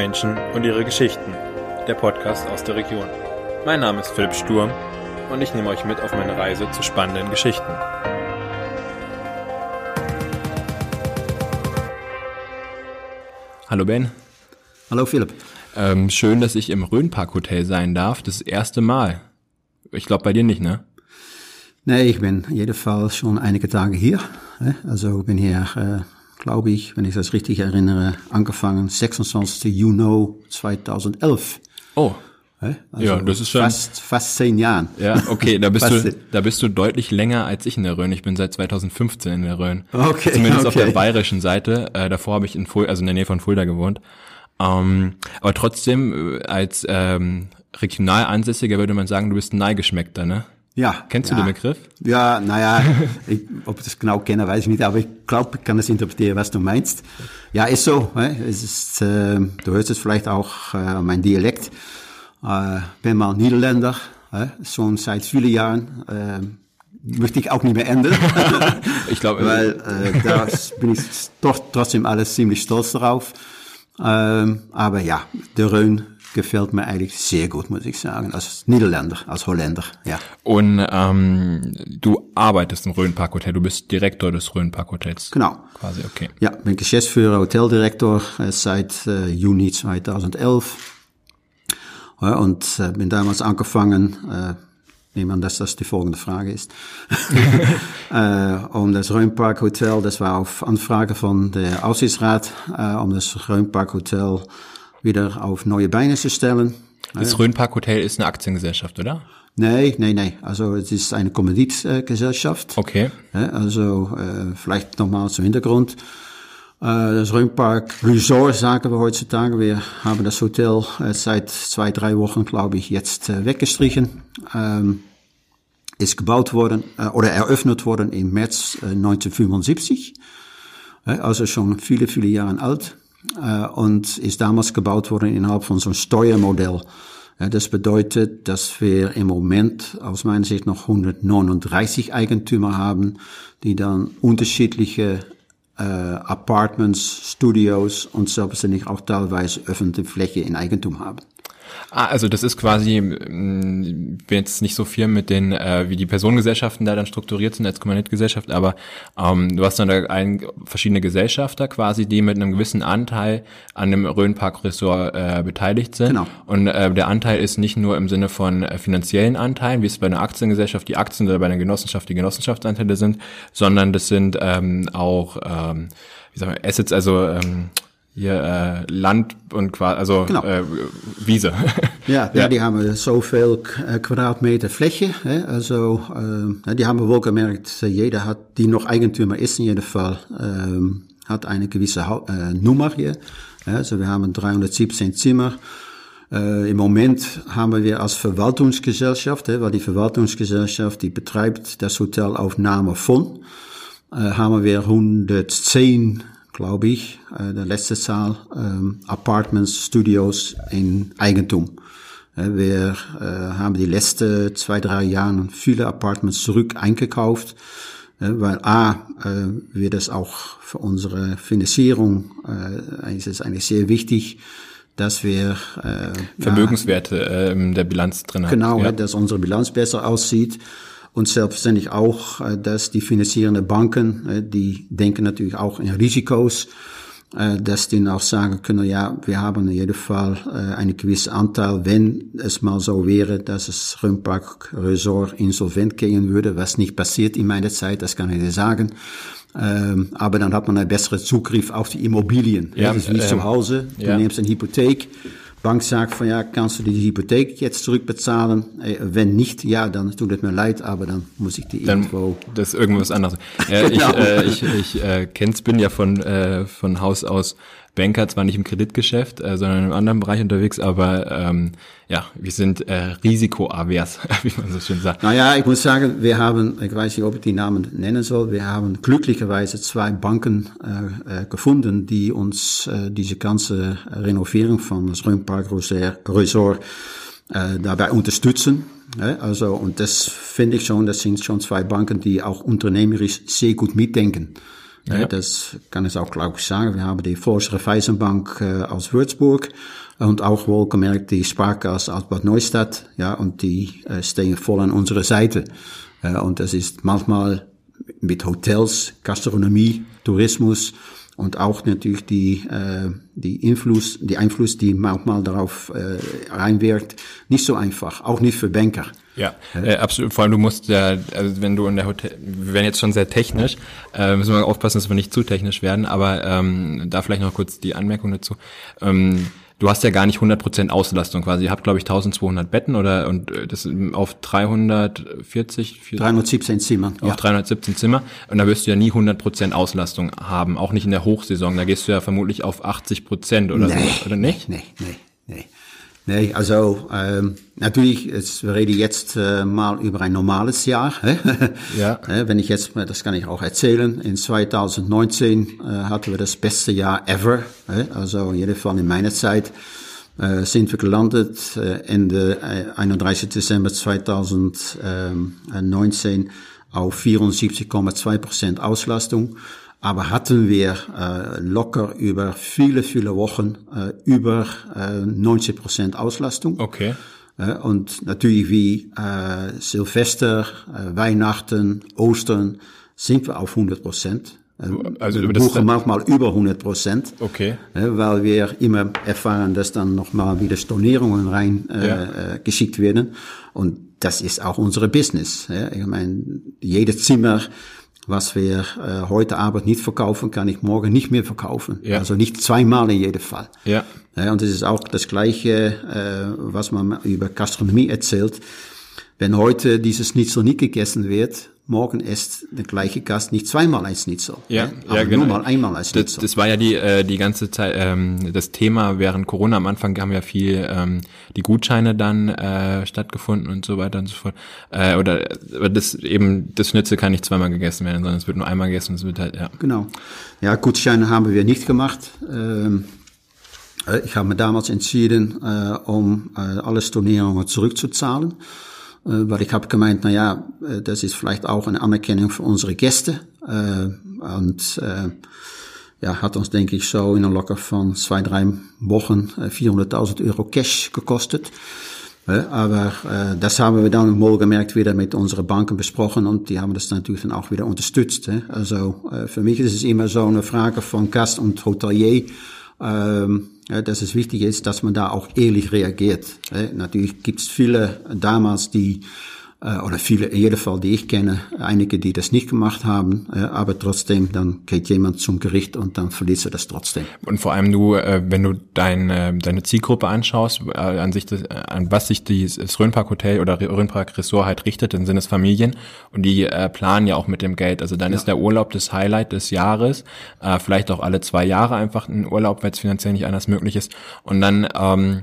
Menschen und ihre Geschichten. Der Podcast aus der Region. Mein Name ist Philipp Sturm und ich nehme euch mit auf meine Reise zu spannenden Geschichten. Hallo Ben. Hallo Philipp. Ähm, schön, dass ich im Rhönpark Hotel sein darf. Das erste Mal. Ich glaube bei dir nicht, ne? Nee, ich bin in jedem Fall schon einige Tage hier. Also bin hier, äh, glaube ich, wenn ich das richtig erinnere, angefangen 26. Juni 2011. Oh. Also ja, das ist schon fast, fast zehn Jahren. Ja, okay, da bist du, da bist du deutlich länger als ich in der Rhön. Ich bin seit 2015 in der Rhön. Okay, Zumindest auf okay. der bayerischen Seite. Äh, davor habe ich in Fulda, also in der Nähe von Fulda gewohnt. Ähm, aber trotzdem, äh, als ähm, regional Ansässiger würde man sagen, du bist ein Neigeschmeckter, ne? Ja. Kennst du ja. den Begriff? Ja, naja, ich, ob ich das genau kenne, weiß ich nicht, aber ich glaube, ich kann das interpretieren, was du meinst. Ja, ist so. Es ist, äh, du hörst es vielleicht auch äh, mein Dialekt. Äh, bin mal Niederländer, hè? schon seit vielen Jahren. Äh, möchte ich auch nicht mehr ändern, Ich glaube, weil äh, da bin ich doch trotzdem alles ziemlich stolz darauf. Ähm, aber ja, der Rhön gefällt mir eigentlich sehr gut, muss ich sagen, als Niederländer, als Holländer, ja. Und ähm, du arbeitest im Rhönpark Hotel, du bist Direktor des Rhönpark Hotels. Genau. Quasi, okay. Ja, bin Geschäftsführer, Hoteldirektor äh, seit äh, Juni 2011. Ja, und äh, bin damals angefangen, äh, nehme an, dass das die folgende Frage ist, äh, um das Rhönpark Hotel, das war auf Anfrage von der Aufsichtsrat, äh, um das Rhönpark Hotel wieder auf neue Beine zu stellen. Das Rhönpark Hotel ist eine Aktiengesellschaft, oder? Nee, nee, nee. Also es ist eine Kommanditgesellschaft. Okay. Ja, also äh, vielleicht nochmal zum Hintergrund. Äh, das Rhönpark Resort sagen wir heutzutage. Wir haben das Hotel äh, seit zwei, drei Wochen, glaube ich, jetzt äh, weggestrichen. Ähm, ist gebaut worden äh, oder eröffnet worden im März äh, 1975. Äh, also schon viele, viele Jahre alt. Äh, und ist damals gebaut worden innerhalb von so einem Steuermodell. Ja, das bedeutet, dass wir im Moment aus meiner Sicht noch 139 Eigentümer haben, die dann unterschiedliche äh, Apartments, Studios und selbstverständlich auch teilweise öffentliche Fläche in Eigentum haben. Ah, also das ist quasi, ich bin jetzt nicht so viel mit den, äh, wie die Personengesellschaften da dann strukturiert sind als Kommanditgesellschaft, aber ähm, du hast dann da ein, verschiedene Gesellschafter quasi, die mit einem gewissen Anteil an dem Rhönpark-Ressort äh, beteiligt sind. Genau. Und äh, der Anteil ist nicht nur im Sinne von äh, finanziellen Anteilen, wie es bei einer Aktiengesellschaft die Aktien oder bei einer Genossenschaft die Genossenschaftsanteile sind, sondern das sind ähm, auch, ähm, wie sagen wir, Assets, also ähm, hier äh, Land und quasi, also Genau. äh, Wiese. Ja, ja. die haben zoveel Quadratmeter Fläche. Hè? Also, äh, die haben wohl gemerkt, äh, jeder hat, die noch Eigentümer ist in jedem Fall, ähm, hat eine gewisse äh, Nummer hier. Ja, Also wir haben 317 Zimmer. Äh, Im Moment haben wir als Verwaltungsgesellschaft, hè, weil die Verwaltungsgesellschaft, die betreibt das Hotel auf Name von, äh, haben wir 110, glaube ich, äh, der letzte Zahl, ähm, Apartments, Studios in Eigentum. Äh, Wir äh, haben die letzten zwei, drei Jahre viele Apartments zurück eingekauft, äh, weil A, äh, wird es auch für unsere Finanzierung, äh, ist es eigentlich sehr wichtig, dass wir äh, Vermögenswerte äh, in der Bilanz drin hat. Genau, ja. dass unsere Bilanz besser aussieht. Und selbstverständlich auch, äh, dass die finanzierenden Banken, äh, die denken natürlich auch in Risikos, äh, dass die auch sagen können, ja, wir haben in jedem Fall einen gewissen Anteil, wenn es mal so wäre, dass es Rhönpark Resort insolvent gehen würde, was nicht passiert in meiner Zeit, das kann ich dir sagen. Ähm, aber dann hat man einen besseren Zugriff auf die Immobilien. Ja, das ist wie ähm, zu Hause. Du ja. nimmst eine Hypotheek. Bank sagt von ja, kannst du die Hypotheek jetzt zurückbezahlen? Äh, wenn nicht, ja, dann tut es mir leid, aber dann muss ich die Dann, irgendwo. das ist irgendwas anderes. Ja, ich Genau. äh, ich, ich äh, kenn's, bin ja von, äh, von Haus aus Banker, zwar nicht im Kreditgeschäft, äh, sondern in einem anderen Bereich unterwegs, aber ähm, ja, wir sind äh, risikoavers, wie man so schön sagt. Naja, ich muss sagen, wir haben, ich weiß nicht, ob ich die Namen nennen soll, wir haben glücklicherweise zwei Banken äh, äh, gefunden, die uns äh, diese ganze Renovierung von das Rhönpark Resort äh, dabei unterstützen. Ja, also, und das finde ich schon, das sind schon zwei Banken, die auch unternehmerisch sehr gut mitdenken. Ja. Das kann ich auch, glaube ich, sagen. Wir haben die Raiffeisenbank äh, aus Würzburg und auch wohlgemerkt die Sparkasse aus Bad Neustadt. Ja, und die äh, stehen voll an unserer Seite. Äh, und das ist manchmal mit Hotels, Gastronomie, Tourismus und auch natürlich die, äh, die Einfluss, die Einfluss, die manchmal darauf äh, reinwirkt, nicht so einfach, auch nicht für Banker. Ja, äh, absolut. Vor allem du musst ja, also wenn du in der Hotel, wir werden jetzt schon sehr technisch, äh, müssen wir aufpassen, dass wir nicht zu technisch werden, aber ähm, da vielleicht noch kurz die Anmerkung dazu. Ähm, du hast ja gar nicht 100% Auslastung quasi. Ihr habt, glaube ich, 1200 Betten oder und äh, das auf 340, 317 Zimmer. Auf ja. 317 Zimmer. Und da wirst du ja nie 100% Auslastung haben, auch nicht in der Hochsaison. Da gehst du ja vermutlich auf 80% oder nee, so, oder nicht? Nee, nee, nee. Nee, also ähm, natürlich, jetzt, wir reden jetzt äh, mal über ein normales Jahr. ja. Wenn ich jetzt, das kann ich auch erzählen, in 2019 äh, hatten wir das beste Jahr ever. Also in jedem Fall in meiner Zeit äh, sind wir gelandet äh, Ende äh, 31. Dezember 2019 auf 74,2 Prozent Auslastung aber hatten wir äh, locker über viele, viele Wochen äh, über äh, 90 Prozent Auslastung. Okay. Äh, und natürlich wie äh, Silvester, äh, Weihnachten, Ostern sind wir auf 100 Prozent. Äh, also wir buchen manchmal über 100 Prozent, okay. Äh, weil wir immer erfahren, dass dann nochmal wieder Stornierungen rein ja. geschickt werden. Und das ist auch unsere Business. Ich meine, jedes Zimmer was wir äh, heute Abend nicht verkaufen, kann ich morgen nicht mehr verkaufen. Ja. Also nicht zweimal in jedem Fall. Ja. ja und es ist auch das Gleiche, äh, was man über Gastronomie erzählt. Wenn heute dieses Schnitzel nicht gegessen wird, morgen isst der gleiche Gast nicht zweimal ein Schnitzel. Ja, ne? aber ja, genau. nur mal einmal ein Schnitzel. Das, das war ja die äh, die ganze Zeit ähm, das Thema während Corona. Am Anfang haben ja viel ähm, die Gutscheine dann äh, stattgefunden und so weiter und so fort. Äh, oder das eben das Schnitzel kann nicht zweimal gegessen werden, sondern es wird nur einmal gegessen. Es wird halt ja. Genau. Ja, Gutscheine haben wir nicht gemacht. Ähm, äh, ich habe mir damals entschieden, äh, um äh, alle Stornierungen zurückzuzahlen. Äh, weil ich habe gemeint, na ja, äh, das ist vielleicht auch eine Anerkennung für unsere Gäste äh, und ja, hat uns denke ich so in een locker von zwei, drei Wochen 400.000 Euro Cash gekostet. Aber das haben wir dann wohlgemerkt wieder mit unseren Banken besprochen und die haben das natürlich dann auch wieder unterstützt. Also für mich ist es immer so eine Frage von Gast und Hotelier. Ja, dass es wichtig ist, dass man da auch ehrlich reagiert. Natürlich gibt es viele damals, die oder viele, Fall, die ich kenne, einige, die das nicht gemacht haben, äh, aber trotzdem, dann geht jemand zum Gericht und dann verliest er das trotzdem. Und vor allem du, äh, wenn du dein, deine Zielgruppe anschaust, an sich das, an was sich das Rhönpark Hotel oder Rhönpark Resort halt richtet, dann sind es Familien und die planen ja auch mit dem Geld. Also dann ja. ist der Urlaub das Highlight des Jahres, vielleicht auch alle zwei Jahre einfach ein Urlaub, weil es finanziell nicht anders möglich ist. Und dann ähm,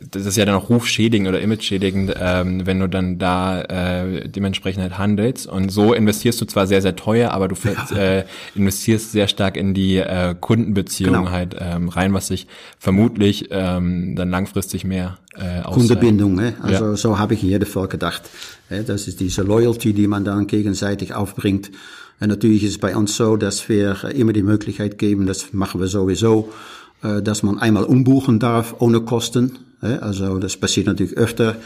das ist ja dann auch rufschädigend oder imageschädigend, ähm, wenn du dann da äh, dementsprechend halt handelst. Und so investierst du zwar sehr, sehr teuer, aber du ja. äh, investierst sehr stark in die äh, Kundenbeziehung genau. halt ähm, rein, was sich vermutlich ähm, dann langfristig mehr äh, Kundenbindung, ne? also ja. so habe ich in jedem Fall gedacht. Das ist diese Loyalty, die man dann gegenseitig aufbringt. Und natürlich ist es bei uns so, dass wir immer die Möglichkeit geben, das machen wir sowieso, äh, dass man einmal umbuchen darf ohne Kosten. Also das passiert natürlich öfter.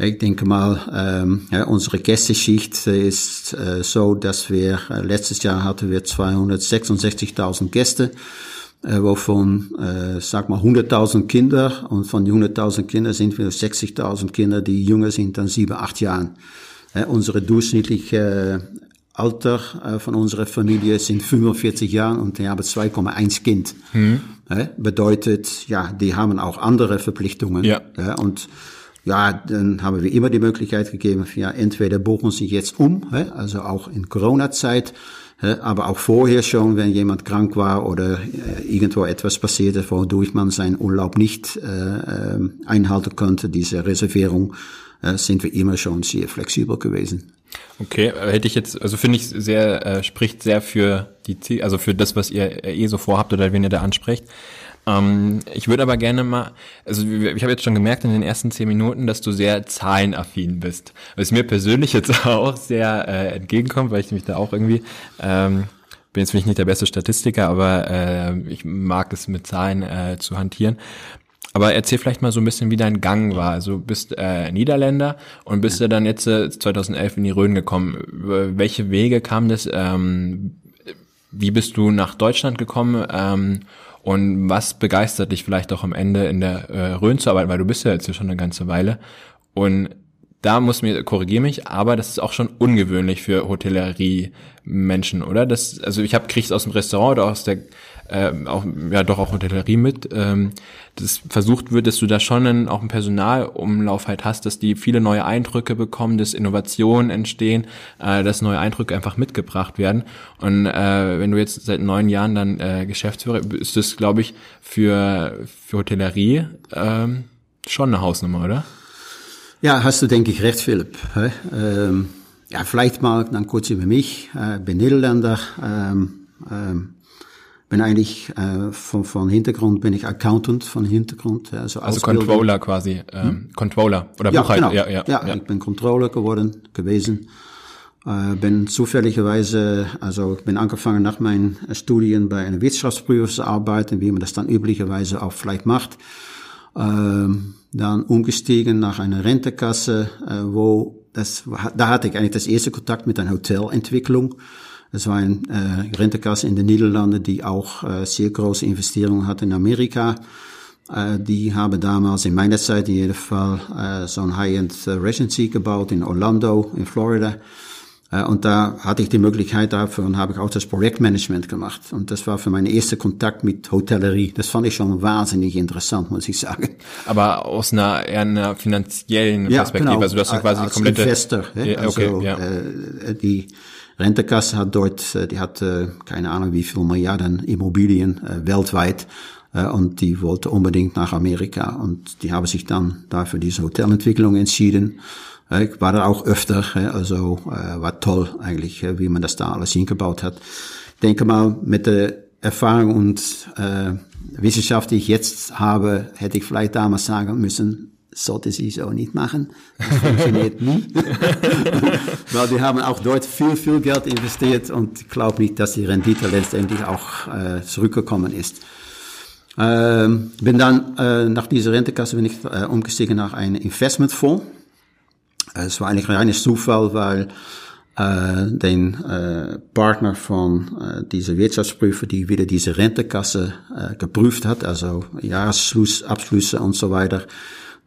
Ich denke mal, ähm, ja, unsere Gästeschicht ist äh, so, dass wir äh, letztes Jahr hatten wir 266.000 Gäste, äh, wovon, äh, sag mal, 100.000 Kinder und von den 100.000 Kindern sind wir 60.000 Kinder, die jünger sind dann sieben, acht Jahren. Unsere durchschnittliche Alter von unserer Familie sind 45 Jahre und die haben 2,1 Kind. Bedeutet, ja, die haben auch andere Verpflichtungen. Ja. und ja, dann haben wir immer die Möglichkeit gegeben, ja, entweder buchen sie jetzt um, also auch in Corona-Zeit, aber auch vorher schon, wenn jemand krank war oder äh, irgendwo etwas passierte, wodurch man seinen Urlaub nicht äh, äh einhalten konnte, diese Reservierung, äh, sind wir immer schon sehr flexibel gewesen. Okay, hätte ich jetzt, also finde ich sehr, äh, spricht sehr für die, also für das, was ihr äh, eh so vorhabt oder wen ihr da ansprecht. Ähm, ich würde aber gerne mal, also ich habe jetzt schon gemerkt in den ersten zehn Minuten, dass du sehr zahlenaffin bist. Was mir persönlich jetzt auch sehr äh, entgegenkommt, weil ich mich da auch irgendwie ähm, bin jetzt nicht der beste Statistiker, aber äh, ich mag es mit Zahlen äh, zu hantieren. Aber erzähl vielleicht mal so ein bisschen, wie dein Gang war. Also du bist äh, Niederländer und bist ja dann jetzt äh, 2011 in die Rhön gekommen. Welche Wege kam das? Ähm, wie bist du nach Deutschland gekommen? Ähm, und was begeistert dich vielleicht auch am Ende in der äh, Rhön zu arbeiten? Weil du bist ja jetzt schon eine ganze Weile. Und da muss mir, korrigiere mich, aber das ist auch schon ungewöhnlich für Hotellerie-Menschen, oder? Das, also ich habe krieg's aus dem Restaurant oder aus der äh, auch, ja doch auch Hotellerie mit, ähm, das versucht wird, dass du da schon einen, auch einen Personalumlauf halt hast, dass die viele neue Eindrücke bekommen, dass Innovationen entstehen, äh, dass neue Eindrücke einfach mitgebracht werden. Und äh, wenn du jetzt seit neun Jahren dann äh, Geschäftsführer, ist das, glaube ich, für, für Hotellerie ähm, schon eine Hausnummer, oder? Ja, hast du, denke ich, recht, Philipp. Ähm, ja, vielleicht mal dann kurz über mich. Ich bin Niederländer. Ähm, ähm, bin eigentlich äh, von, von Hintergrund bin ich Accountant von Hintergrund. Also, also Controller quasi, ähm, hm? Controller oder ja, Buchhalter. Genau. Ja, ja, ja, ja, ich bin Controller geworden, gewesen. Äh, bin zufälligerweise, also bin angefangen nach meinen Studien bei einer Wirtschaftsprüfer zu arbeiten, wie man das dann üblicherweise auch vielleicht macht. Ähm, dann umgestiegen nach einer Rentekasse, äh, wo das, da hatte ich eigentlich das erste Kontakt mit einer Hotelentwicklung. Es war eine äh, Rentekasse in den Niederlanden, die auch äh, sehr große Investierungen hat in Amerika. Äh, die haben damals in meiner Zeit in jedem Fall äh, so ein High-End äh, Residency gebaut in Orlando, in Florida. Äh, und da hatte ich die Möglichkeit dafür und habe ich auch das Projektmanagement gemacht. Und das war für meinen ersten Kontakt mit Hotellerie. Das fand ich schon wahnsinnig interessant, muss ich sagen. Aber aus einer eher einer finanziellen Perspektive, ja, genau. also du hast ja quasi als komplette Investor. Ja, also, okay, ja. äh, die Rentekasse hat dort, äh, die hat keine Ahnung wie viel Milliarden Immobilien äh, weltweit äh, und die wollte unbedingt nach Amerika und die haben sich dann dafür diese Hotelentwicklung entschieden. Ich war da auch öfter, also war toll eigentlich, wie man das da alles hingebaut hat. Ich denke mal, mit der Erfahrung und äh, Wissenschaft, die ich jetzt habe, hätte ich vielleicht damals sagen müssen, sollte sie so nicht machen. Das funktioniert nicht. Weil wir haben auch dort viel, viel Geld investiert und ich glaube nicht, dass die Rendite letztendlich auch äh, zurückgekommen ist. Ähm, bin dann äh, nach dieser Rentekasse bin ich äh, umgestiegen nach einem Investmentfonds. Äh, es war eigentlich ein reiner Zufall, weil äh, den äh, Partner von äh, dieser Wirtschaftsprüfer, die wieder diese Rentekasse äh, geprüft hat, also Jahresabschlüsse und so weiter,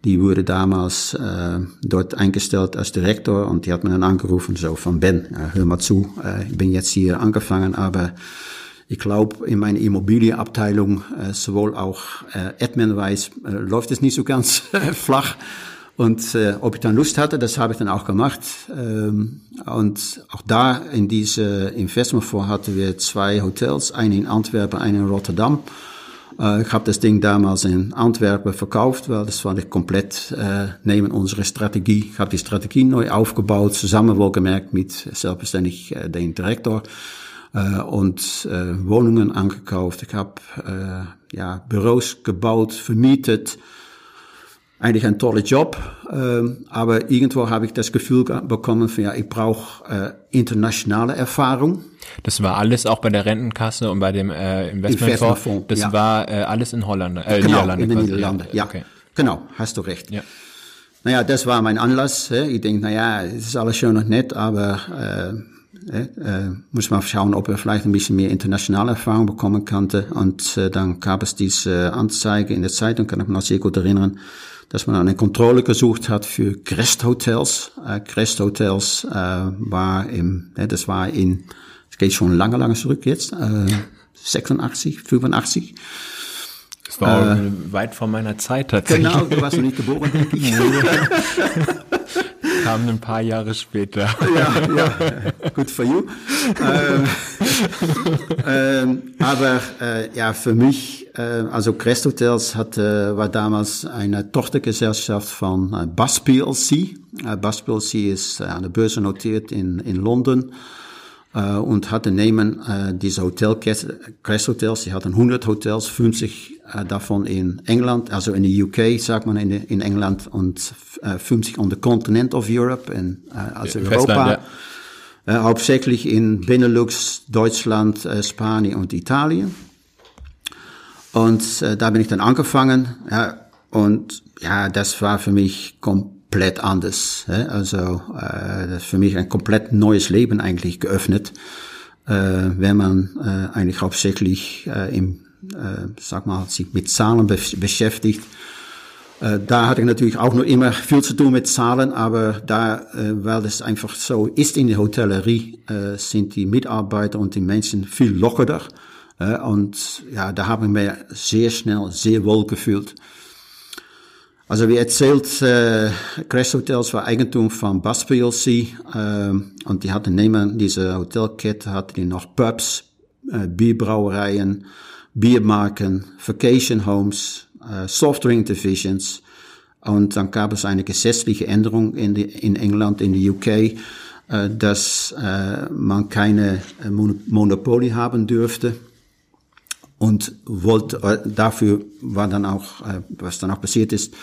die wurde damals äh, dort eingestellt als Direktor und die hat mir dann angerufen, so von Ben, äh, hör mal zu, äh, ich bin jetzt hier angefangen, aber ich glaube, in meiner Immobilienabteilung, äh, sowohl auch äh, admin-wise, äh, läuft es nicht so ganz flach. Und äh, ob ich dann Lust hatte, das habe ich dann auch gemacht. Ähm, und auch da in diese Investmentfonds hatten wir zwei Hotels, einen in Antwerpen, einen in Rotterdam. Äh, ich habe das Ding damals in Antwerpen verkauft, weil das war nicht komplett äh, neben unserer Strategie. Ich habe die Strategie neu aufgebaut, zusammen wohlgemerkt mit selbstverständlich äh, dem Direktor äh, und äh, Wohnungen angekauft. Ich habe äh, ja, Büros gebaut, vermietet eigentlich ein toller Job, ähm, aber irgendwo habe ich das Gefühl bekommen, von, ja, ich brauche äh, internationale Erfahrung. Das war alles auch bei der Rentenkasse und bei dem äh, Investmentfonds. Investment das ja. war äh, alles in Holland, äh, genau, Niederlande. In den Niederlanden, ja. ja. Okay. Genau, hast du recht. Ja. Naja, das war mein Anlass. Ich denke, naja, es ist alles schön und nett, aber äh, äh, muss man schauen, ob er vielleicht ein bisschen mehr internationale Erfahrung bekommen könnte. Und äh, dann gab es diese Anzeige in der Zeitung, kann ich mich noch sehr gut erinnern, dass man eine Kontrolle gesucht hat für Crest-Hotels. Äh, Crest-Hotels äh, war im, äh, das war in, es geht schon lange, lange zurück jetzt, äh, 86, 85. Das war äh, weit vor meiner Zeit tatsächlich. Genau, du warst noch nicht geboren, denke ich. Kam ein paar Jahre später. Ja, ja, good for you. ähm, ähm, aber äh, ja, für mich, äh, also Crest Hotels hatte, war damals eine Tochtergesellschaft von äh, Bas PLC. Äh, Bas PLC ist äh, an der Börse notiert in, in London. Uh, und hatte neben uh, diese Hotel Crest Hotels, die hatten 100 Hotels, 50 uh, davon in England, also in der UK, sagt man in, in England, und 50 on the continent of Europe, in, also Europa. äh, hauptsächlich in Benelux, Deutschland, äh, Spanien und Italien. Und äh, da bin ich dann angefangen. Ja, und ja, das war für mich komplett anders. Ja? Also äh, das ist für mich ein komplett neues Leben eigentlich geöffnet, äh, wenn man äh, eigentlich hauptsächlich im, sag mal, sich mit Zahlen be beschäftigt. Da hatte ich natürlich auch noch immer viel zu tun mit Zahlen, aber da, weil das einfach so ist in der Hotellerie, sind die Mitarbeiter und die Menschen viel lockerer. Und ja, da habe ich mir sehr schnell sehr wohl gefühlt. Also wie erzählt, äh, Crash Hotels war Eigentum von Bus PLC äh, und die hatten neben dieser Hotelkette hatten die noch Pubs, äh, Bierbrauereien, Biermarken, Vacation Homes, äh, Softdrink Divisions. Und dann gab es eine gesetzliche Änderung in, die, in England, in der UK, äh, dass äh, man keine äh, Monopoly haben dürfte und wollte, äh, dafür war dann auch, äh, was dann auch passiert ist,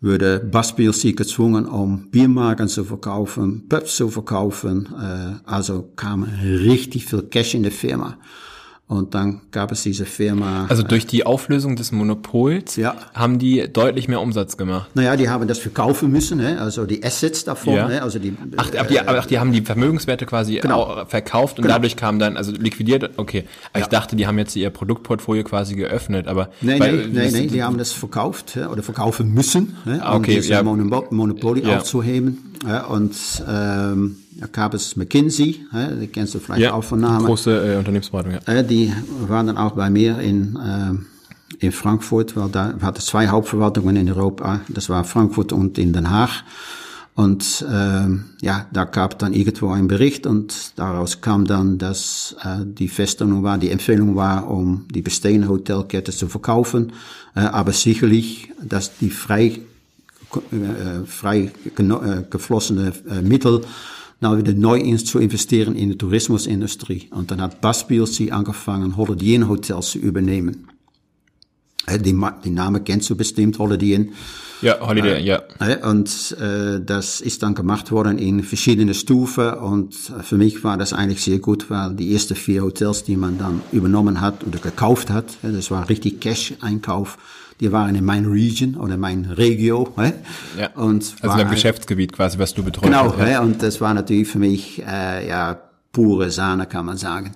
würde Bus PLC gezwungen, um Biermarken zu verkaufen, Pubs zu verkaufen. Äh, also kam richtig viel Cash in die Firma. Und dann gab es diese Firma. Also durch die Auflösung des Monopols ja. haben die deutlich mehr Umsatz gemacht. Naja, die haben das verkaufen müssen, ne? also die Assets davon. Ja. Ne? Also die, ach, äh, die, ach, die haben die Vermögenswerte quasi genau. verkauft und genau. dadurch kam dann, also liquidiert, okay. Aber ja. ich dachte, die haben jetzt ihr Produktportfolio quasi geöffnet, aber. Nein, nein, nein, nein, die haben das verkauft oder verkaufen müssen, ne? um okay, diese ja. Monopoly aufzuheben. Und ähm, es McKinsey, die kennst du vielleicht ja, auch von Namen. Große äh, Unternehmensberatung, ja. Äh, die waren dann auch bei mir in, äh, in Frankfurt, weil da hatte zwei Hauptverwaltungen in Europa. Das war Frankfurt und in Den Haag. Und ähm, ja, da gab dann irgendwo ein Bericht und daraus kam dann, dass äh, die Feststellung war, die Empfehlung war, um die bestehende Hotelkette zu verkaufen, äh, aber sicherlich, dass die frei, äh, frei äh, geflossene äh, Mittel nou wieder neu zu investieren in die Tourismusindustrie. Und dann hat Baspielsi angefangen, Holiday Hotels zu übernehmen. Die, die Name kennst du bestimmt, Holiday Inn. Ja, Holiday, ja. Und äh, das ist dann gemacht worden in verschiedene Stufen und für mich war das eigentlich sehr gut, weil die ersten vier Hotels, die man dann übernommen hat oder gekauft hat, das war richtig Cash-Einkauf, die waren in mein Region oder mein Regio. Ja. Und also im Geschäftsgebiet quasi, was du betreust. Genau, ja. und das war natürlich für mich äh, ja pure Sahne, kann man sagen.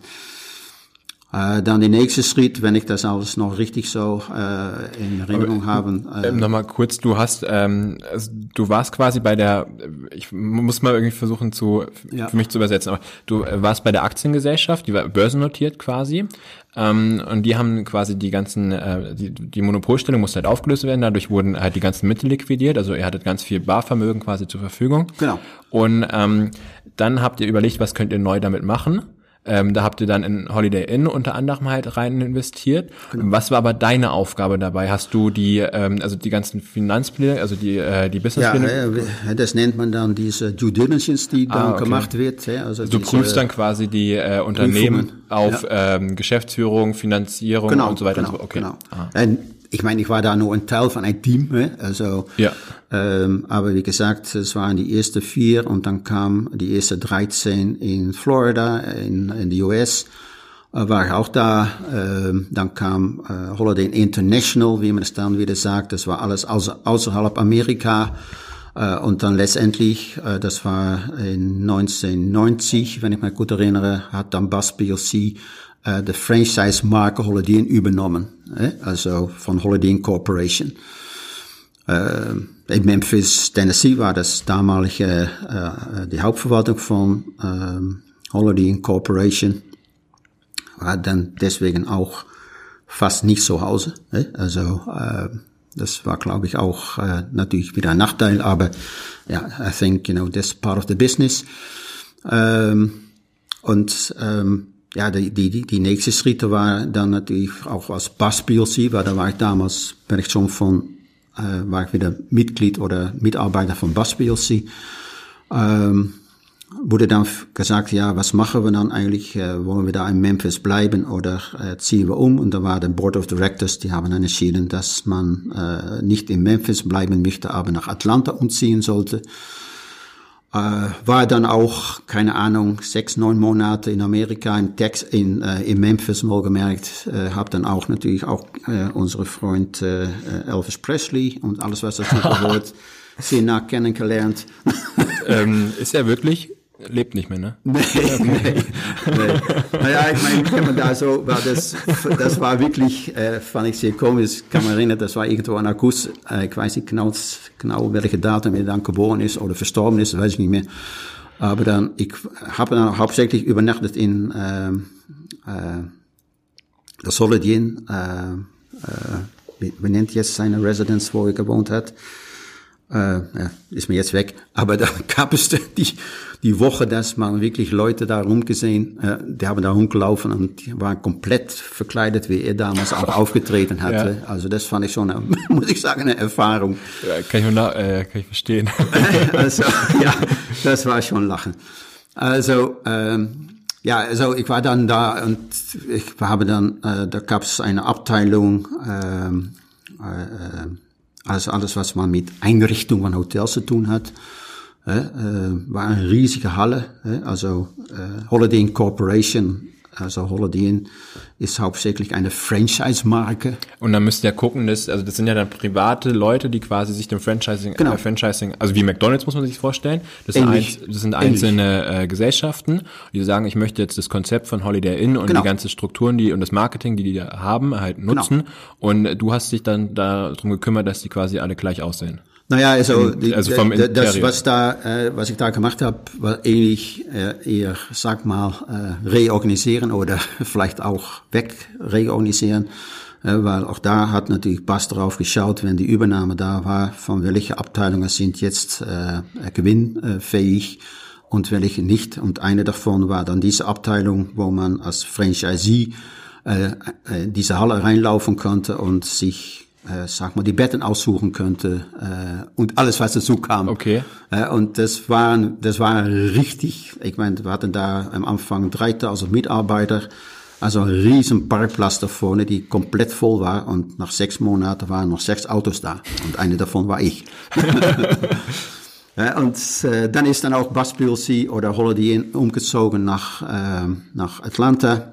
Äh, dann der nächste Schritt, wenn ich das alles noch richtig so äh, in Erinnerung habe. Äh, ähm, Nochmal kurz, du hast, ähm, also du warst quasi bei der, ich muss mal irgendwie versuchen zu, ja. für mich zu übersetzen, aber du äh, warst bei der Aktiengesellschaft, die war börsennotiert quasi. Ähm, und die haben quasi die ganzen, äh, die, die Monopolstellung musste halt aufgelöst werden, dadurch wurden halt die ganzen Mittel liquidiert, also ihr hattet ganz viel Barvermögen quasi zur Verfügung. Genau. Und ähm, dann habt ihr überlegt, was könnt ihr neu damit machen? Ähm, da habt ihr dann in Holiday Inn unter anderem halt rein investiert. Genau. Was war aber deine Aufgabe dabei? Hast du die, ähm, also die ganzen Finanzpläne, also die, äh, die Businesspläne? Ja, das nennt man dann diese Due Diligence, die ah, dann okay. gemacht wird. Ja, also du prüfst dann quasi die äh, Unternehmen Prüfungen. auf ja. ähm, Geschäftsführung, Finanzierung genau, und so weiter. Genau, und so. Okay. genau. Ich meine, ich war da nur ein Teil von einem Team, also, ja. ähm, aber wie gesagt, es waren die ersten vier und dann kam die erste 13 in Florida, in, in die US, äh, war ich auch da. Ähm, dann kam äh, Holiday International, wie man es dann wieder sagt, das war alles außer, außerhalb Amerika. Äh, und dann letztendlich, äh, das war in 1990, wenn ich mich gut erinnere, hat dann Bus PLC äh, de franchise-Marke Holiday Inn übernommen, also von Holiday Inn Corporation. Äh, in Memphis, Tennessee war das damalige äh, die Hauptverwaltung von äh, Holiday Inn Corporation. War dann deswegen auch fast nicht zu Hause. Also das war, glaube ich, auch äh, natürlich wieder ein Nachteil, aber ja, I think, you know, that's part of the business. Ähm, und ähm, ja, die, die, die nächste Schritte war dann natürlich auch als Bass PLC, weil da war ich damals, bin ich schon von, äh, war ich wieder Mitglied oder Mitarbeiter von Bass PLC. Ähm, wurde dann gesagt, ja, was machen wir dann eigentlich? Äh, wollen wir da in Memphis bleiben oder äh, ziehen wir um? Und da war der Board of Directors, die haben dann entschieden, dass man äh, nicht in Memphis bleiben möchte, aber nach Atlanta umziehen sollte. Äh, war dann auch, keine Ahnung, sechs, neun Monate in Amerika, in, Tex in, äh, in Memphis mal gemerkt. Äh, habe dann auch natürlich auch äh, unsere Freund äh, Elvis Presley und alles, was dazu gehört, sehr nah kennengelernt. ähm, ist er wirklich lebt nicht mehr, ne? Nee, nee, nee. Naja, ich meine, kann man da so, war das, das war wirklich, äh, fand ich sehr komisch, kann man erinnern, das war irgendwo in August, äh, ich weiß nicht genau, genau welche Datum er dann geboren ist oder verstorben ist, weiß ich nicht mehr. Aber dann, ich habe dann hauptsächlich übernachtet in äh, äh, das Holiday Inn, äh, äh, wie, wie nennt jetzt seine Residence, wo er gewohnt hat? Äh, ja, ist mir jetzt weg. Aber da gab es die, die Woche, dass man wirklich Leute da rumgesehen, äh, die haben da rumgelaufen und die waren komplett verkleidet, wie er damals auch aufgetreten hatte. Ja. Also das fand ich schon, eine, muss ich sagen, eine Erfahrung. Ja, kann, ich nach, äh, kann ich verstehen. also ja, das war schon Lachen. Also ähm, ja, also ich war dann da und ich habe dann, äh, da gab es eine Abteilung, ähm, äh, äh, also alles, was man mit Einrichtung von Hotels zu tun hat. Äh, war eine riesige Halle. Äh, also äh, Holiday Inn Corporation, also Holiday Inn ist hauptsächlich eine Franchise-Marke. Und dann müsst ihr ja gucken, dass, also das sind ja dann private Leute, die quasi sich dem Franchising, genau. äh, Franchising, also wie McDonalds muss man sich vorstellen. Das, sind, ein, das sind einzelne äh, Gesellschaften, die sagen, ich möchte jetzt das Konzept von Holiday Inn und genau. die ganzen Strukturen, die und das Marketing, die die da haben, halt genau. nutzen. Genau. Und du hast dich dann darum gekümmert, dass die quasi alle gleich aussehen. Naja, also, die, also vom das, was da, äh, was ich da gemacht habe, war ähnlich äh, eher, sag mal, äh, reorganisieren oder vielleicht auch wegreorganisieren, äh, weil auch da hat natürlich Bass drauf geschaut, wenn die Übernahme da war, von welche Abteilungen sind jetzt äh, gewinnfähig und welche nicht. Und eine davon war dann diese Abteilung, wo man als Franchisee äh, diese Halle reinlaufen konnte und sich äh, sag mal, die Betten aussuchen könnte äh, und alles, was dazu kam. Okay. Äh, und das waren, das war richtig, ich meine, wir hatten da am Anfang 3000 Mitarbeiter, also ein riesen Parkplatz da vorne, die komplett voll war und nach sechs Monaten waren noch sechs Autos da und eine davon war ich. Ja, und äh, dann ist dann auch Bus PLC oder Holiday Inn umgezogen nach, äh, nach Atlanta.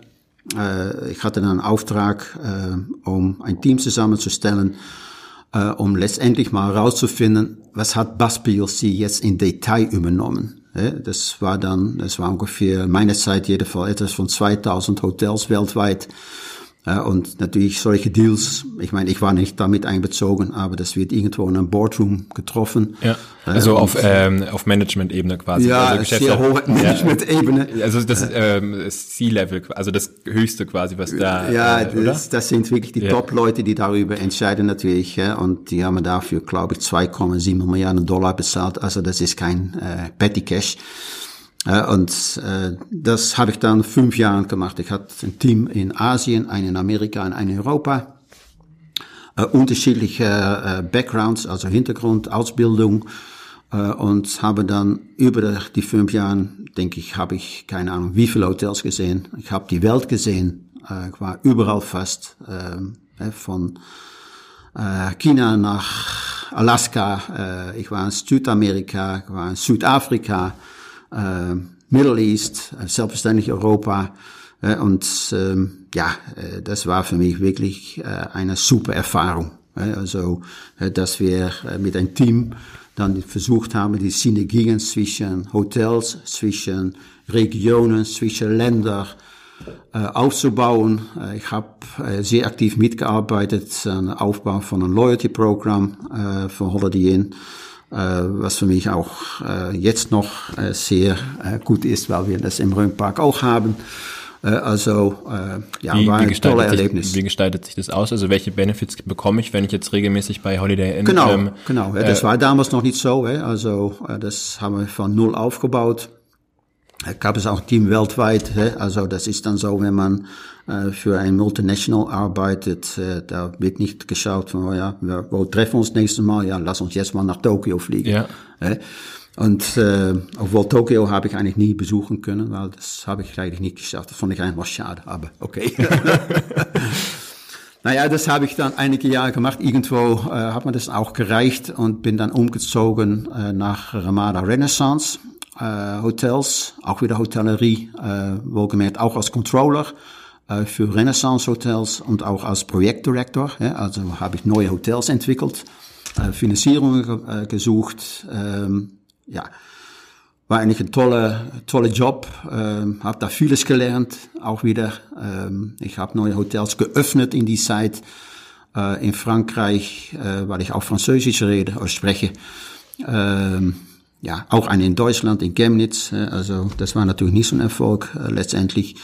Äh, ich hatte dann einen Auftrag, äh, um ein Team zusammenzustellen, äh, um letztendlich mal herauszufinden, was hat Bus PLC jetzt in Detail übernommen. Das war dann, das war ungefähr meine Zeit jedenfalls etwas von 2000 Hotels weltweit. Ja, und natürlich solche Deals, ich meine, ich war nicht damit einbezogen, aber das wird irgendwo in einem Boardroom getroffen. Ja, also auf, ähm, auf Management-Ebene quasi. Ja, also sehr hohe Management-Ebene. Also das ist ähm, C-Level, also das Höchste quasi, was da, Ja, äh, das, das sind wirklich die ja. Top-Leute, die darüber entscheiden natürlich. Ja, und die haben dafür, glaube ich, 2,7 Milliarden Dollar bezahlt. Also das ist kein äh, Petty Cash. Und äh, das habe ich dann fünf Jahre gemacht. Ich hatte ein Team in Asien, einen in Amerika und einen in Europa. Äh, unterschiedliche äh, Backgrounds, also Hintergrund, Ausbildung. Und habe dann über die fünf Jahre, denke ich, habe ich keine Ahnung, wie viele Hotels gesehen. Ich habe die Welt gesehen. Ich war überall fast, äh, von China nach Alaska. Ich war in Südamerika, ich war in Südafrika äh, Middle East, äh, selbstverständlich Europa. Äh, und ähm, ja, äh, das war für mich wirklich äh, eine super Erfahrung. Äh, also, äh, dass wir mit einem Team dann versucht haben, die Synergien zwischen Hotels, zwischen Regionen, zwischen Ländern aufzubauen. Ich habe sehr aktiv mitgearbeitet an Aufbau von einem Loyalty-Programm für Holiday Inn. Äh, was für mich auch äh, jetzt noch äh, sehr gut ist, weil wir das im Röhnpark auch haben. Also ja, wie, war ein tolles Erlebnis. wie gestaltet sich das aus? Also welche Benefits bekomme ich, wenn ich jetzt regelmäßig bei Holiday Inn? Genau, ähm, genau. Das war damals noch nicht so. Also das haben wir von null aufgebaut. Gab es auch Team weltweit. Also das ist dann so, wenn man äh, für ein Multinational arbeitet, äh, da wird nicht geschaut von, oh ja, wo treffen wir uns nächstes Mal? Ja, lass uns jetzt mal nach Tokio fliegen. Ja. Und äh, obwohl Tokio habe ich eigentlich nie besuchen können, weil das habe ich eigentlich nicht geschafft. Das fand ich einfach schade, aber okay. naja, das habe ich dann einige Jahre gemacht. Irgendwo äh, hat mir das auch gereicht und bin dann umgezogen äh, nach Ramada Renaissance. Äh, Hotels, auch wieder Hotellerie, äh, wohlgemerkt auch als Controller für Renaissance Hotels und auch als Projektdirektor. Ja, also habe ich neue Hotels entwickelt, Finanzierungen gesucht. Ähm, ja, war eigentlich ein toller, toller Job. Ähm, habe da vieles gelernt, auch wieder. Ähm, ich habe neue Hotels geöffnet in die Zeit in Frankreich, äh, weil ich auch Französisch rede oder ja, auch eine in Deutschland, in Chemnitz. Äh, also das war natürlich nicht so ein Erfolg äh, letztendlich.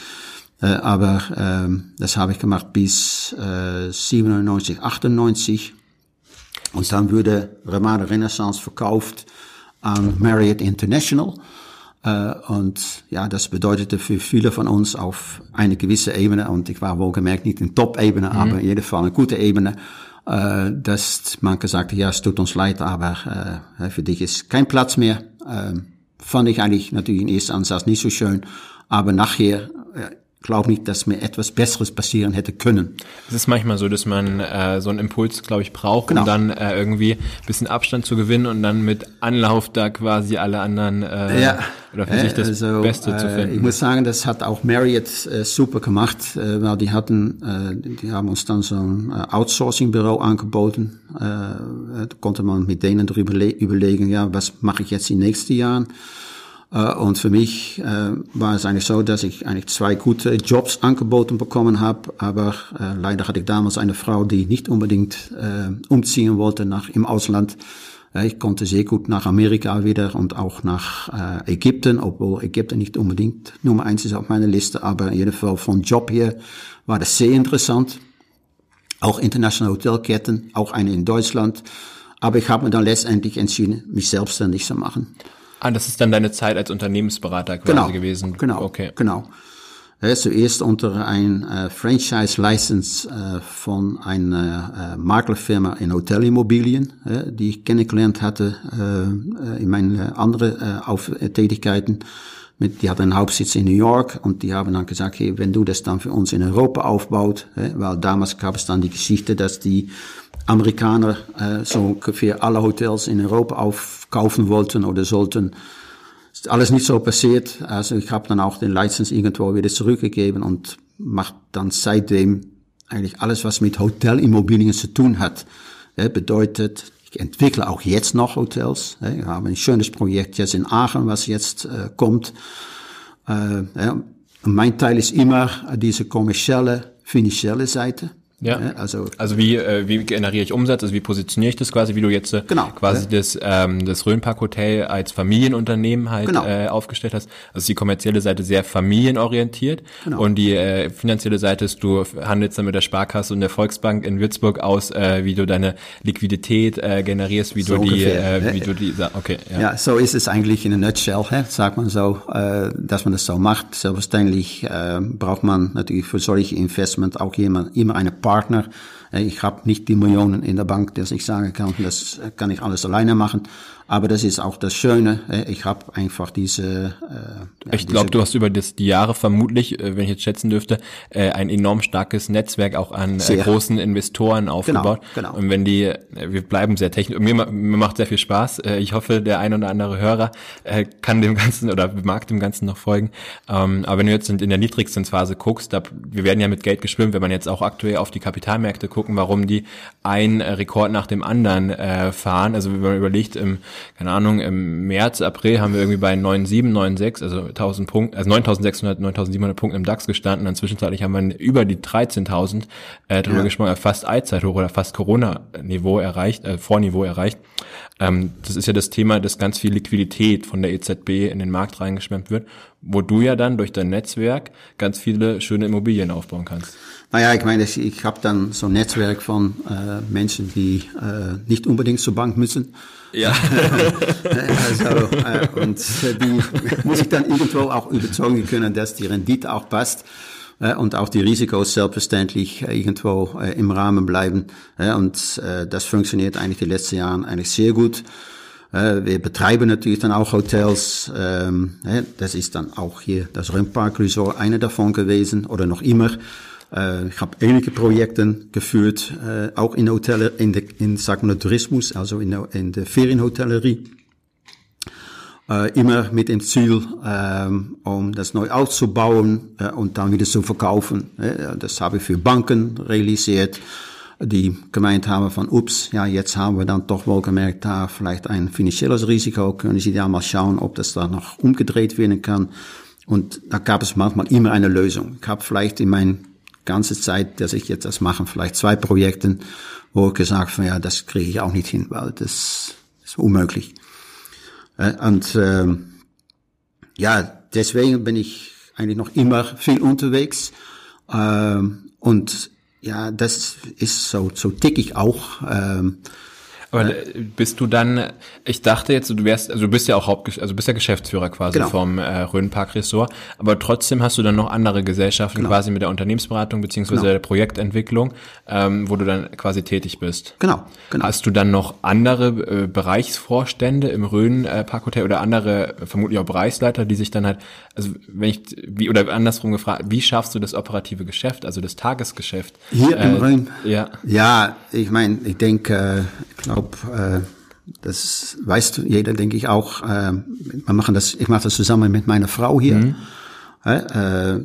Äh, aber ähm, das habe ich gemacht bis äh, 97, 98. Und dann wurde Ramada Renaissance verkauft an Marriott International. Äh, und ja, das bedeutete für viele von uns auf eine gewisse Ebene, und ich war wohlgemerkt nicht in Top-Ebene, mhm. aber in jedem Fall eine gute Ebene, äh, dass man gesagt hat, ja, es tut uns leid, aber für dich ist kein Platz mehr. Fand ich eigentlich natürlich in erster Ansatz nicht so schön, aber nachher glaube nicht, dass mir etwas Besseres passieren hätte können. Es ist manchmal so, dass man äh, so einen Impuls, glaube ich, braucht, genau. um dann äh, irgendwie ein bisschen Abstand zu gewinnen und dann mit Anlauf da quasi alle anderen äh, ja. oder für sich das also, Beste äh, zu finden. Ich muss sagen, das hat auch Marriott äh, super gemacht, äh, weil die hatten, äh, die haben uns dann so ein äh, Outsourcing-Büro angeboten. Äh, da konnte man mit denen darüber überlegen, ja, was mache ich jetzt in den nächsten Jahren? Äh, und für mich äh, war es eigentlich so, dass ich eigentlich zwei gute Jobs angeboten bekommen habe, aber äh, leider hatte ich damals eine Frau, die nicht unbedingt umziehen wollte nach im Ausland. Ich konnte sehr gut nach Amerika wieder und auch nach Ägypten, obwohl Ägypten nicht unbedingt Nummer eins ist auf meiner Liste, aber in jedem Fall von Job hier war das sehr interessant. Auch internationale Hotelketten, auch eine in Deutschland. Aber ich habe mir dann letztendlich entschieden, mich selbstständig zu machen. Ah, das ist dann deine Zeit als Unternehmensberater quasi genau, gewesen. Genau, okay. genau. Zuerst unter ein äh, Franchise-License äh, von einer äh, Maklerfirma in Hotelimmobilien, äh, die ich kennengelernt hatte äh, in meinen äh, anderen äh, Auf äh, Tätigkeiten. Mit, die hat einen Hauptsitz in New York und die haben dann gesagt, hey, wenn du das dann für uns in Europa aufbaut, äh, weil damals gab es dann die Geschichte, dass die Amerikaner äh, so ungefähr alle Hotels in Europa aufkaufen wollten oder sollten. Ist alles nicht so passiert. Also ich habe dann auch den License irgendwo wieder zurückgegeben und mache dann seitdem eigentlich alles, was mit Hotelimmobilien zu tun hat. Ja, bedeutet, ich entwickle auch jetzt noch Hotels. Ja, wir haben ein schönes Projekt jetzt in Aachen, was jetzt äh, kommt. Äh, ja, mein Teil ist immer diese kommerzielle, finanzielle Seite. Ja. Also, also wie, äh, wie generiere ich Umsatz, also wie positioniere ich das quasi, wie du jetzt äh, genau, quasi ja. das, ähm, das Rhönpark Hotel als Familienunternehmen halt genau. äh, aufgestellt hast. Also die kommerzielle Seite sehr familienorientiert genau. und die äh, finanzielle Seite ist, du handelst dann mit der Sparkasse und der Volksbank in Würzburg aus, äh, wie du deine Liquidität äh, generierst, wie so du ungefähr. die, äh, wie du die, okay. Ja. ja, so ist es eigentlich in a nutshell, hä? sagt man so, äh, dass man das so macht. Selbstverständlich äh, braucht man natürlich für solche Investment auch jemand, immer eine Partner. Ich habe nicht die Millionen in der Bank, dass ich sagen kann, das kann ich alles alleine machen. Aber das ist auch das Schöne. Ich habe einfach diese. Äh, ja, ich glaube, du hast über das, die Jahre vermutlich, äh, wenn ich jetzt schätzen dürfte, äh, ein enorm starkes Netzwerk auch an äh, großen Investoren aufgebaut. Genau, genau. Und wenn die, äh, wir bleiben sehr technisch, mir, mir macht sehr viel Spaß. Äh, ich hoffe, der ein oder andere Hörer äh, kann dem Ganzen oder mag dem Ganzen noch folgen. Ähm, aber wenn du jetzt in, in der Niedrigzinsphase guckst, da, wir werden ja mit Geld geschwimmt, wenn man jetzt auch aktuell auf die Kapitalmärkte gucken, warum die ein Rekord nach dem anderen äh, fahren. Also wenn man überlegt, im keine Ahnung, im März, April haben wir irgendwie bei 9,7, 9,6, also 1000 Punkten, also 9600, 9700 Punkten im DAX gestanden. Und zwischenzeitlich haben wir über die 13.000 äh, drüber ja. gesprochen, fast Allzeithoch oder fast Corona-Niveau erreicht, äh, Vorniveau erreicht. Ähm, das ist ja das Thema, dass ganz viel Liquidität von der EZB in den Markt reingeschwemmt wird, wo du ja dann durch dein Netzwerk ganz viele schöne Immobilien aufbauen kannst. Naja, ich meine, ich habe dann so ein Netzwerk von äh, Menschen, die äh, nicht unbedingt zur Bank müssen. Ja. also, äh, und die muss ich dann irgendwo auch überzeugen können, dass die Rendite auch passt äh, und auch die Risikos selbstverständlich äh, irgendwo äh, im Rahmen bleiben. Äh, und äh, das funktioniert eigentlich die letzten Jahre eigentlich sehr gut. Äh, wir betreiben natürlich dann auch Hotels. Ähm, äh, das ist dann auch hier das Rundpark Resort eine davon gewesen oder noch immer. Äh, ich habe einige Projekte geführt, äh, auch in Hotel, in, de, in sagen wir, Tourismus, also in, in der Ferienhotellerie. äh, immer mit dem Ziel, ähm, um das neu aufzubauen und dann wieder zu verkaufen. Das habe ich für Banken realisiert, die gemeint haben von, ups, ja, jetzt haben wir dann doch wohl gemerkt, da vielleicht ein finanzielles Risiko, können Sie da mal schauen, ob das da noch umgedreht werden kann. Und da gab es manchmal immer eine Lösung. Ich habe vielleicht in meiner ganze Zeit, dass ich jetzt das mache, vielleicht zwei Projekte, wo ich gesagt habe, ja, das kriege ich auch nicht hin, weil das ist unmöglich. Äh, und ähm, ja, deswegen bin ich eigentlich noch immer viel unterwegs. Ähm, und ja, das ist so, so tick ich auch. Ähm, aber äh, bist du dann, ich dachte jetzt, du wärst, also du bist ja auch Haupt, also bist ja Geschäftsführer quasi genau. vom äh, Rhönpark Ressort, aber trotzdem hast du dann noch andere Gesellschaften genau. quasi mit der Unternehmensberatung beziehungsweise genau. der Projektentwicklung, ähm, wo du dann quasi tätig bist. Genau, genau. Hast du dann noch andere äh, Bereichsvorstände im Rhönpark Hotel oder andere, vermutlich auch Bereichsleiter, die sich dann halt, also wenn ich, wie, oder andersrum gefragt, wie schaffst du das operative Geschäft, also das Tagesgeschäft? Hier äh, im Rhön? Ja. Ja, ich meine, ich denke, äh, ich glaube, glaube, äh, das weißt jeder, denke ich auch. Äh, wir machen das, ich mache das zusammen mit meiner Frau hier. Mhm. Äh,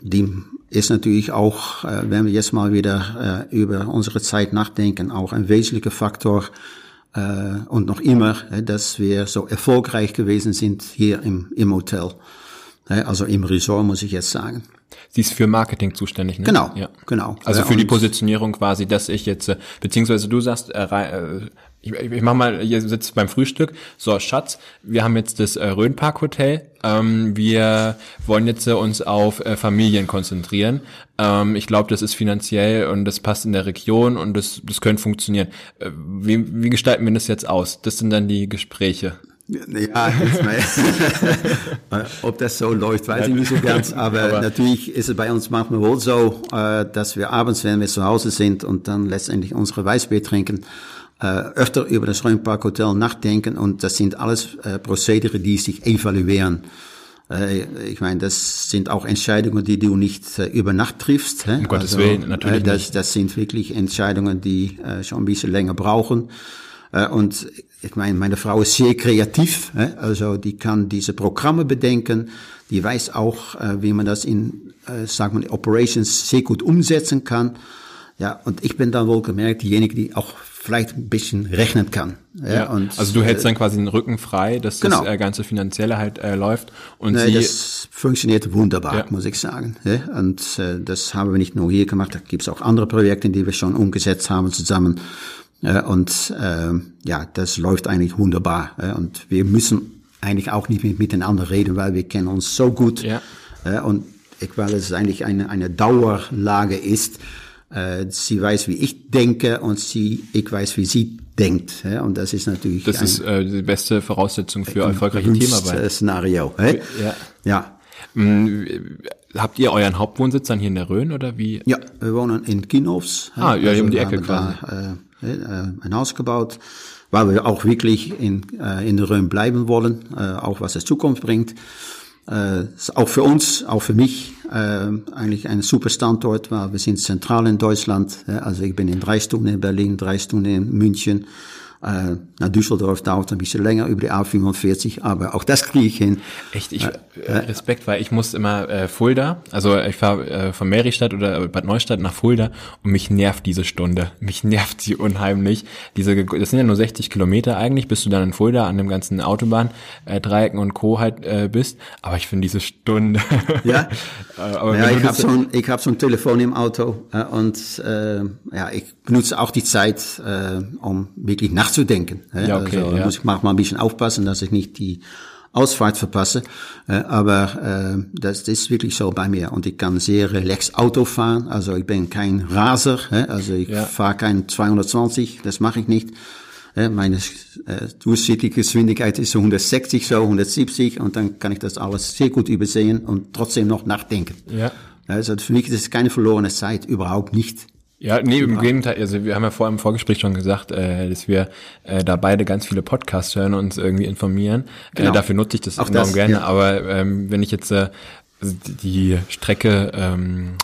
die ist natürlich auch, äh, wenn wir jetzt mal wieder äh, über unsere Zeit nachdenken, auch ein wesentlicher Faktor äh, und noch immer, äh, dass wir so erfolgreich gewesen sind hier im, im Hotel. Äh, also im Resort, muss ich jetzt sagen. Sie ist für Marketing zuständig, ne? Genau, ja. genau. Also für die Positionierung quasi, dass ich jetzt, äh, beziehungsweise du sagst, äh, äh, ich, ich mach mal, ihr sitzt beim Frühstück, so Schatz, wir haben jetzt das äh, Rhönpark Hotel, ähm, wir wollen jetzt äh, uns auf äh, Familien konzentrieren. Ähm, ich glaube, das ist finanziell und das passt in der Region und das, das könnte funktionieren. Äh, wie, wie gestalten wir das jetzt aus? Das sind dann die Gespräche. Ja, ob das so läuft, weiß ich nicht so ganz. Aber, aber, natürlich ist es bei uns manchmal wohl so, äh, dass wir abends, wenn wir zu Hause sind und dann letztendlich unsere Weißbier trinken, äh, öfter über das Räumpark Hotel nachdenken. Und das sind alles äh, Prozedere, die sich evaluieren. Ich meine, das sind auch Entscheidungen, die du nicht über Nacht triffst. Um Gottes also, Willen, natürlich. Das, das sind wirklich Entscheidungen, die schon ein bisschen länger brauchen. Und ich meine, meine Frau ist sehr kreativ, also die kann diese Programme bedenken, die weiß auch, äh, wie man das in, äh, sagen wir, Operations sehr gut umsetzen kann. Ja, und ich bin dann wohl gemerkt, diejenige, die auch vielleicht ein bisschen rechnen kann. Ja, ja und, also du hältst äh, dann quasi den Rücken frei, dass genau. das ganze Finanzielle halt äh, läuft. Und sie, das funktioniert wunderbar, ja. muss ich sagen. Ja, und äh, das haben wir nicht nur hier gemacht, da gibt es auch andere Projekte, die wir schon umgesetzt haben zusammen. Äh, und äh, ja, das läuft eigentlich wunderbar. Äh, und wir müssen eigentlich auch nicht mit, miteinander reden, weil wir kennen uns so gut. Ja. Äh, und ich, weil es eigentlich eine, eine Dauerlage ist. Sie weiß, wie ich denke und sie, ich weiß, wie sie denkt. Und das ist natürlich. Das ist äh, die beste Voraussetzung für erfolgreiche Teamarbeit. Szenario. Ja. ja. Hm, habt ihr euren Hauptwohnsitz dann hier in der Rhön oder wie? Ja, wir wohnen in Kienhofs. Ah, ja, also um die Ecke quasi. Da, ein Haus gebaut, weil wir auch wirklich in, äh, in der Rhön bleiben wollen, äh, auch was es Zukunft bringt. Äh, auch für uns, auch für mich äh, eigentlich ein super Standort, weil wir sind zentral in Deutschland. Also ich bin in drei Stunden in Berlin, drei Stunden in München äh, nach Düsseldorf dauert ein bisschen länger über die A45, aber auch das kriege ich hin. Echt, ich, äh, äh, Respekt, weil ich muss immer äh, Fulda, also ich fahre äh, von Meristadt oder Bad Neustadt nach Fulda und mich nervt diese Stunde. Mich nervt sie unheimlich. Diese, das sind ja nur 60 Kilometer eigentlich, bis du dann in Fulda an dem ganzen Autobahn, äh, Dreiecken und Co. halt äh, bist. Aber ich finde diese Stunde. Ja, äh, aber ja ich habe so, ein, ich hab so ein Telefon im Auto äh, und äh, ja, ich benutze auch die Zeit, äh, um wirklich nachzudenken. Ja, okay, also ja. muss ich manchmal ein bisschen aufpassen, dass ich nicht die Ausfahrt verpasse. Äh, aber äh, das, ist wirklich so bei mir. Und ich kann sehr relax Auto fahren. Also ich bin kein Raser. Also ich ja. fahre kein 220, das mache ich nicht. Meine äh, durchschnittliche Geschwindigkeit ist so 160, so 170 und dann kann ich das alles sehr gut übersehen und trotzdem noch nachdenken. Ja. Also für mich ist es keine verlorene Zeit, überhaupt nicht. Ja, nee, im Gegenteil. Also wir haben ja vorher im Vorgespräch schon gesagt, äh, dass wir äh, da beide ganz viele Podcasts hören und uns irgendwie informieren. Äh, genau. Äh, dafür nutze ich das Auch enorm das, gerne. Ja. Aber ähm, wenn ich jetzt äh, die Strecke ähm,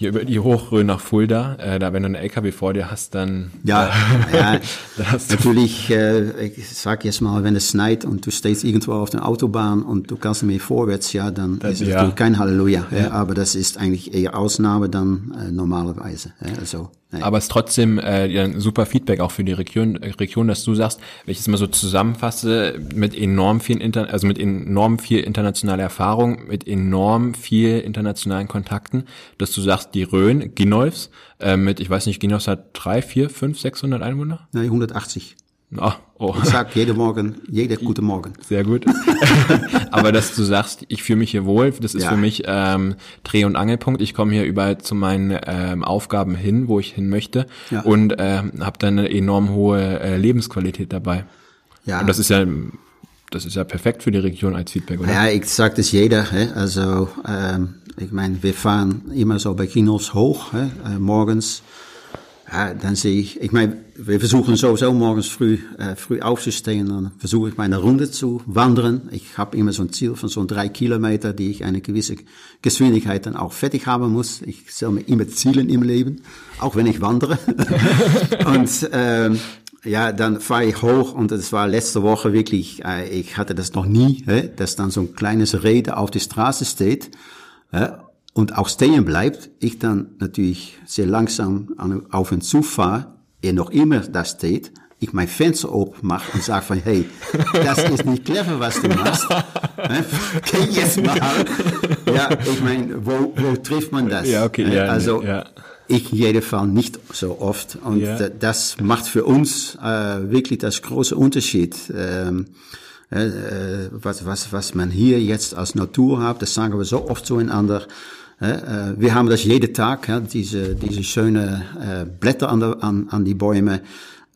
hier über die Hochrhön nach Fulda, äh, da wenn du einen LKW vor dir hast, dann Ja, äh, ja da hast du natürlich, äh, ich sag jetzt mal, wenn es schneit und du stehst irgendwo auf der Autobahn und du kannst nicht mehr vorwärts, ja, dann Das- ist es ja. natürlich kein Halleluja. Ja. aber das ist eigentlich eher Ausnahme dann äh, normalerweise. Ja, also, nee. Aber es ist trotzdem äh, ja, ein super Feedback auch für die Region, äh, Region, dass du sagst, wenn ich es mal so zusammenfasse, mit enorm vielen Inter also mit enorm viel internationaler Erfahrung, mit enorm viel internationalen Kontakten, dass du sagst, die Rhön, Ginolfs, äh, mit, ich weiß nicht, Ginolfs hat drei, vier, fünf, 600 Einwohner? Nee, 180. Ah, oh, Ich sag jeden Morgen, jeder guten Morgen. sehr gut. Aber dass du sagst, ich fühle mich hier wohl, das ist Ja. für mich ähm, Dreh- und Angelpunkt. Ich komme hier überall zu meinen ähm, Aufgaben hin, wo ich hin möchte Ja. und ähm, habe dann eine enorm hohe äh, Lebensqualität dabei. Ja. Und das ist ja, das ist ja perfekt für die Region als Feedback, oder? Ja, ich sag das jeder. Hè? Also, ähm, ich meine, wir fahren immer so bei Kinos hoch, hè? Äh, morgens. Ja, dann sehe ich, ich meine, wir versuchen sowieso morgens früh, äh, früh aufzustehen. Dann versuche ich meine Runde zu wandern. Ich habe immer so ein Ziel von so drei Kilometer, die ich eine gewisse Geschwindigkeit dann auch fertig haben muss. Ich soll mir immer zielen im Leben, auch wenn ich wandere. und ähm, ja, dann fahre ich hoch und es war letzte Woche wirklich, äh, ich hatte das noch nie, dass dann so ein kleines Räder auf die Straße steht und auch stehen bleibt. Ich dann natürlich sehr langsam an, auf ihn zufahre, er noch immer da steht. Ich mein Fenster aufmache und sage von, hey, das ist nicht clever, was du machst. Geh jetzt mal. Ja, ich meine, wo, wo trifft man das? Ja, okay, ja, also, ja. ich in jedem Fall nicht so oft. Und Ja. da- das macht für uns äh, wirklich das große Unterschied. Ähm, äh, äh, was, was, was man hier jetzt als Natur hat, das sagen wir so oft zueinander. Äh, wir haben das jeden Tag, diese, diese schöne äh, Blätter an, der, an, an die Bäume.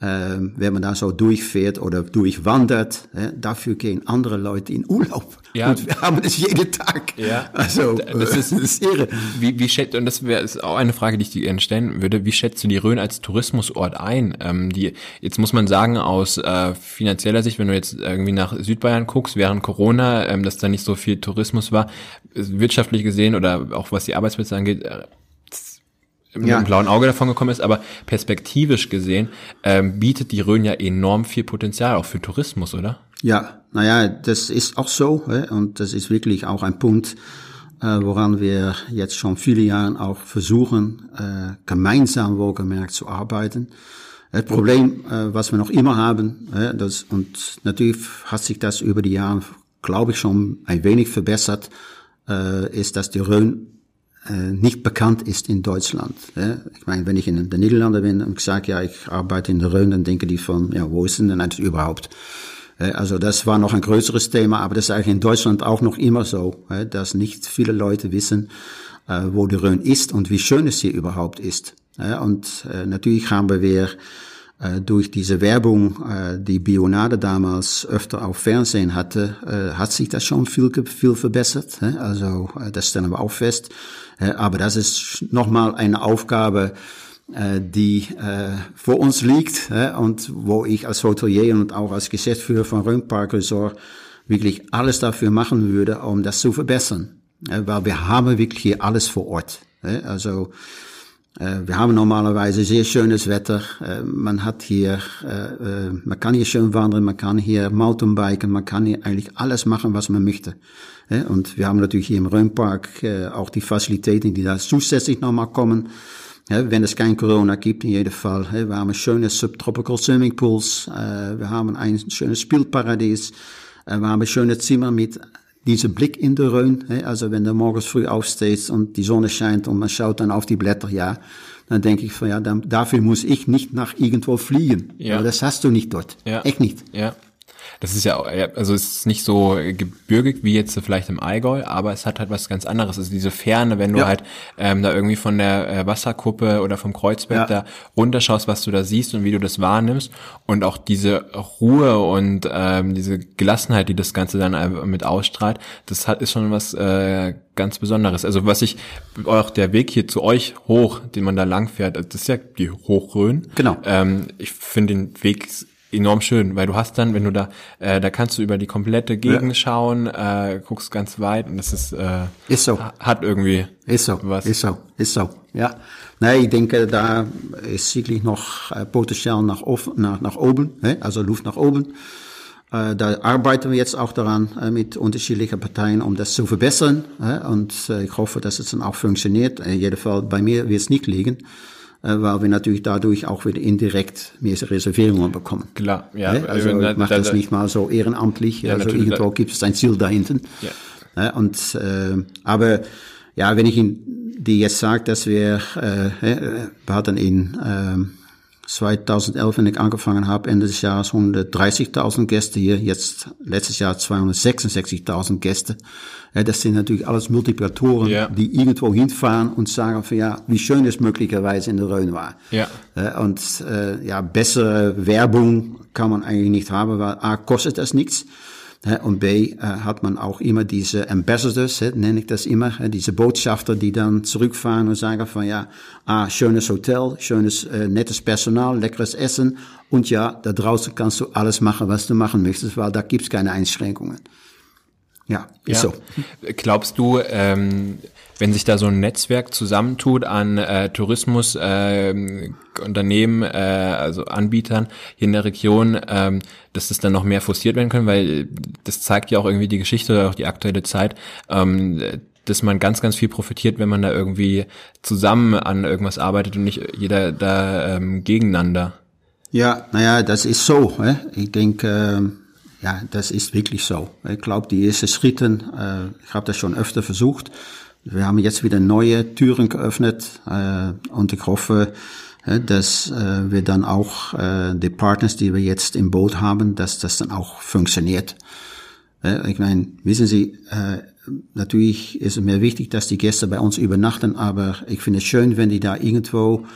Äh, wenn man da so durchfährt oder durchwandert, dafür gehen andere Leute in Urlaub. Ja. Und wir haben das jeden Tag. Ja. Also, Das ist- das ist irre. Wie, wie schätzt, und das wäre ist auch eine Frage, die ich dir gerne stellen würde, wie schätzt du die Rhön als Tourismusort ein? Ähm, die, jetzt muss man sagen, aus äh, finanzieller Sicht, wenn du jetzt irgendwie nach Südbayern guckst, während Corona, ähm, dass da nicht so viel Tourismus war, wirtschaftlich gesehen oder auch was die Arbeitsplätze angeht, äh, mit Ja. einem blauen Auge davon gekommen ist, aber perspektivisch gesehen ähm, bietet die Rhön ja enorm viel Potenzial auch für Tourismus, oder? Ja, naja, das ist auch so und das ist wirklich auch ein Punkt, äh, woran wir jetzt schon viele Jahre auch versuchen, äh, gemeinsam wohlgemerkt zu arbeiten. Das Problem, äh, was wir noch immer haben, das, und natürlich hat sich das über die Jahre, glaube ich, schon ein wenig verbessert, ist, dass die Rhön nicht bekannt ist in Deutschland. Ich meine, wenn ich in den Niederlanden bin und sage, ja, ich arbeite in der Rhön, dann denken die von, ja, wo ist denn denn das überhaupt? Äh, Also das war noch ein größeres Thema, aber das ist eigentlich in Deutschland auch noch immer so, äh, dass nicht viele Leute wissen, äh, wo die Rhön ist und wie schön es hier überhaupt ist. Und äh, natürlich haben wir äh, durch diese Werbung, äh, die Bionade damals öfter auf Fernsehen hatte, äh, hat sich das schon viel, viel verbessert. Also äh, das stellen wir auch fest. Äh, Aber das ist nochmal eine Aufgabe, äh, die äh, vor uns liegt und wo ich als Hotelier und auch als Geschäftsführer von Rhönpark Resort wirklich alles dafür machen würde, um das zu verbessern. Äh, Weil wir haben wirklich hier alles vor Ort. Also äh, wir haben normalerweise sehr schönes Wetter. Äh, Man hat hier, äh, man kann hier schön wandern, man kann hier Mountainbiken, man kann hier eigentlich alles machen, was man möchte. Und wir haben natürlich hier im Rhönpark auch die Facilitäten, die da zusätzlich nochmal kommen. Wenn es kein Corona gibt, in jedem Fall. Wir haben schöne subtropical Swimmingpools, äh, wir haben ein schönes Spielparadies, wir haben schöne Zimmer mit diesem Blick in der Rhön. Also wenn du morgens früh aufstehst und die Sonne scheint und man schaut dann auf die Blätter, ja, dann denke ich von ja, dann, dafür muss ich nicht nach irgendwo fliegen. Ja. Aber das hast du nicht dort. Ja. Echt nicht. Ja. Das ist ja, also es ist nicht so gebürgig wie jetzt vielleicht im Allgäu, aber es hat halt was ganz anderes. Es ist diese Ferne, wenn du Ja. halt ähm, da irgendwie von der äh, Wasserkuppe oder vom Kreuzberg Ja. da runterschaust, was du da siehst und wie du das wahrnimmst und auch diese Ruhe und ähm, diese Gelassenheit, die das Ganze dann einfach mit ausstrahlt, das hat ist schon was äh, ganz Besonderes. Also was ich auch der Weg hier zu euch hoch, den man da lang fährt, das ist ja die Hochrhön. Genau. Ähm, ich finde den Weg enorm schön, weil du hast dann, wenn du da, äh, da kannst du über die komplette Gegend ja. schauen, äh, guckst ganz weit und das ist, äh, ist so. hat irgendwie ist so, was. Ist so, ist so, ja. Nee, ich denke, da ist wirklich noch äh, Potenzial nach, nach, nach oben, hè? also Luft nach oben. Äh, da arbeiten wir jetzt auch daran äh, mit unterschiedlichen Parteien, um das zu verbessern. Und äh, ich hoffe, dass es dann auch funktioniert. In jedem Fall bei mir wird es nicht liegen weil wir natürlich dadurch auch wieder indirekt mehr Reservierungen bekommen. Klar, ja. Also ich mache das nicht mal so ehrenamtlich, ja, also irgendwo gibt es ein Ziel dahinter. Ja. Und, äh, aber ja, wenn ich Ihnen die jetzt sage, dass wir, äh, wir hatten in äh, 2011, wenn ich angefangen habe, Ende des Jahres 130.000 Gäste hier, jetzt letztes Jahr 266.000 Gäste. Das sind natürlich alles Multiplikatoren, ja. die irgendwo hinfahren und sagen von ja, wie schön es möglicherweise in der Rhön war. Ja. Und äh, ja, bessere Werbung kann man eigentlich nicht haben, weil A, kostet das nichts. Und B hat man auch immer diese Ambassadors, nenne ich das immer, diese Botschafter, die dann zurückfahren und sagen von ja, ah, schönes Hotel, schönes, äh, nettes Personal, leckeres Essen und ja, da draußen kannst du alles machen, was du machen möchtest, weil da gibt's keine Einschränkungen. Ja, ist ja. so. Glaubst du, ähm, wenn sich da so ein Netzwerk zusammentut an äh, Tourismus äh, Unternehmen, äh, also Anbietern hier in der Region, ähm, dass das dann noch mehr forciert werden können, weil das zeigt ja auch irgendwie die Geschichte oder auch die aktuelle Zeit, ähm, dass man ganz, ganz viel profitiert, wenn man da irgendwie zusammen an irgendwas arbeitet und nicht jeder da ähm, gegeneinander. Ja, naja, das ist so. Hè? Ich denke, äh ja, das ist wirklich so. Ich glaube, die ersten Schritte, äh, ich habe das schon öfter versucht. Wir haben jetzt wieder neue Türen geöffnet äh, und ich hoffe, äh, dass äh, wir dann auch äh, die Partners, die wir jetzt im Boot haben, dass das dann auch funktioniert. Äh, ich meine, wissen Sie, äh, natürlich ist es mir wichtig, dass die Gäste bei uns übernachten, aber ich finde es schön, wenn die da irgendwo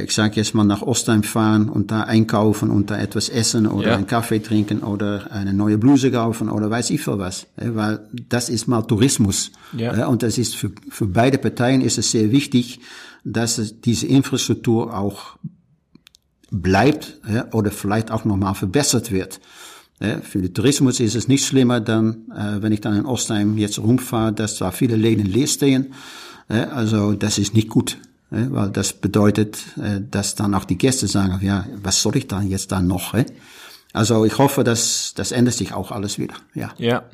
ich sage jetzt mal nach Ostheim fahren und da einkaufen und da etwas essen oder ja. einen Kaffee trinken oder eine neue Bluse kaufen oder weiß ich für was. Weil das ist mal Tourismus. Ja. Und das ist für, für beide Parteien ist es sehr wichtig, dass diese Infrastruktur auch bleibt oder vielleicht auch nochmal verbessert wird. Für den Tourismus ist es nicht schlimmer, dann, äh, wenn ich dann in Ostheim jetzt rumfahre, dass da viele Läden leer stehen. Also das ist nicht gut weil das bedeutet, äh, dass dann auch die Gäste sagen, ja, was soll ich da jetzt da noch? Also ich hoffe, dass das ändert sich auch alles wieder. Ja. Ja.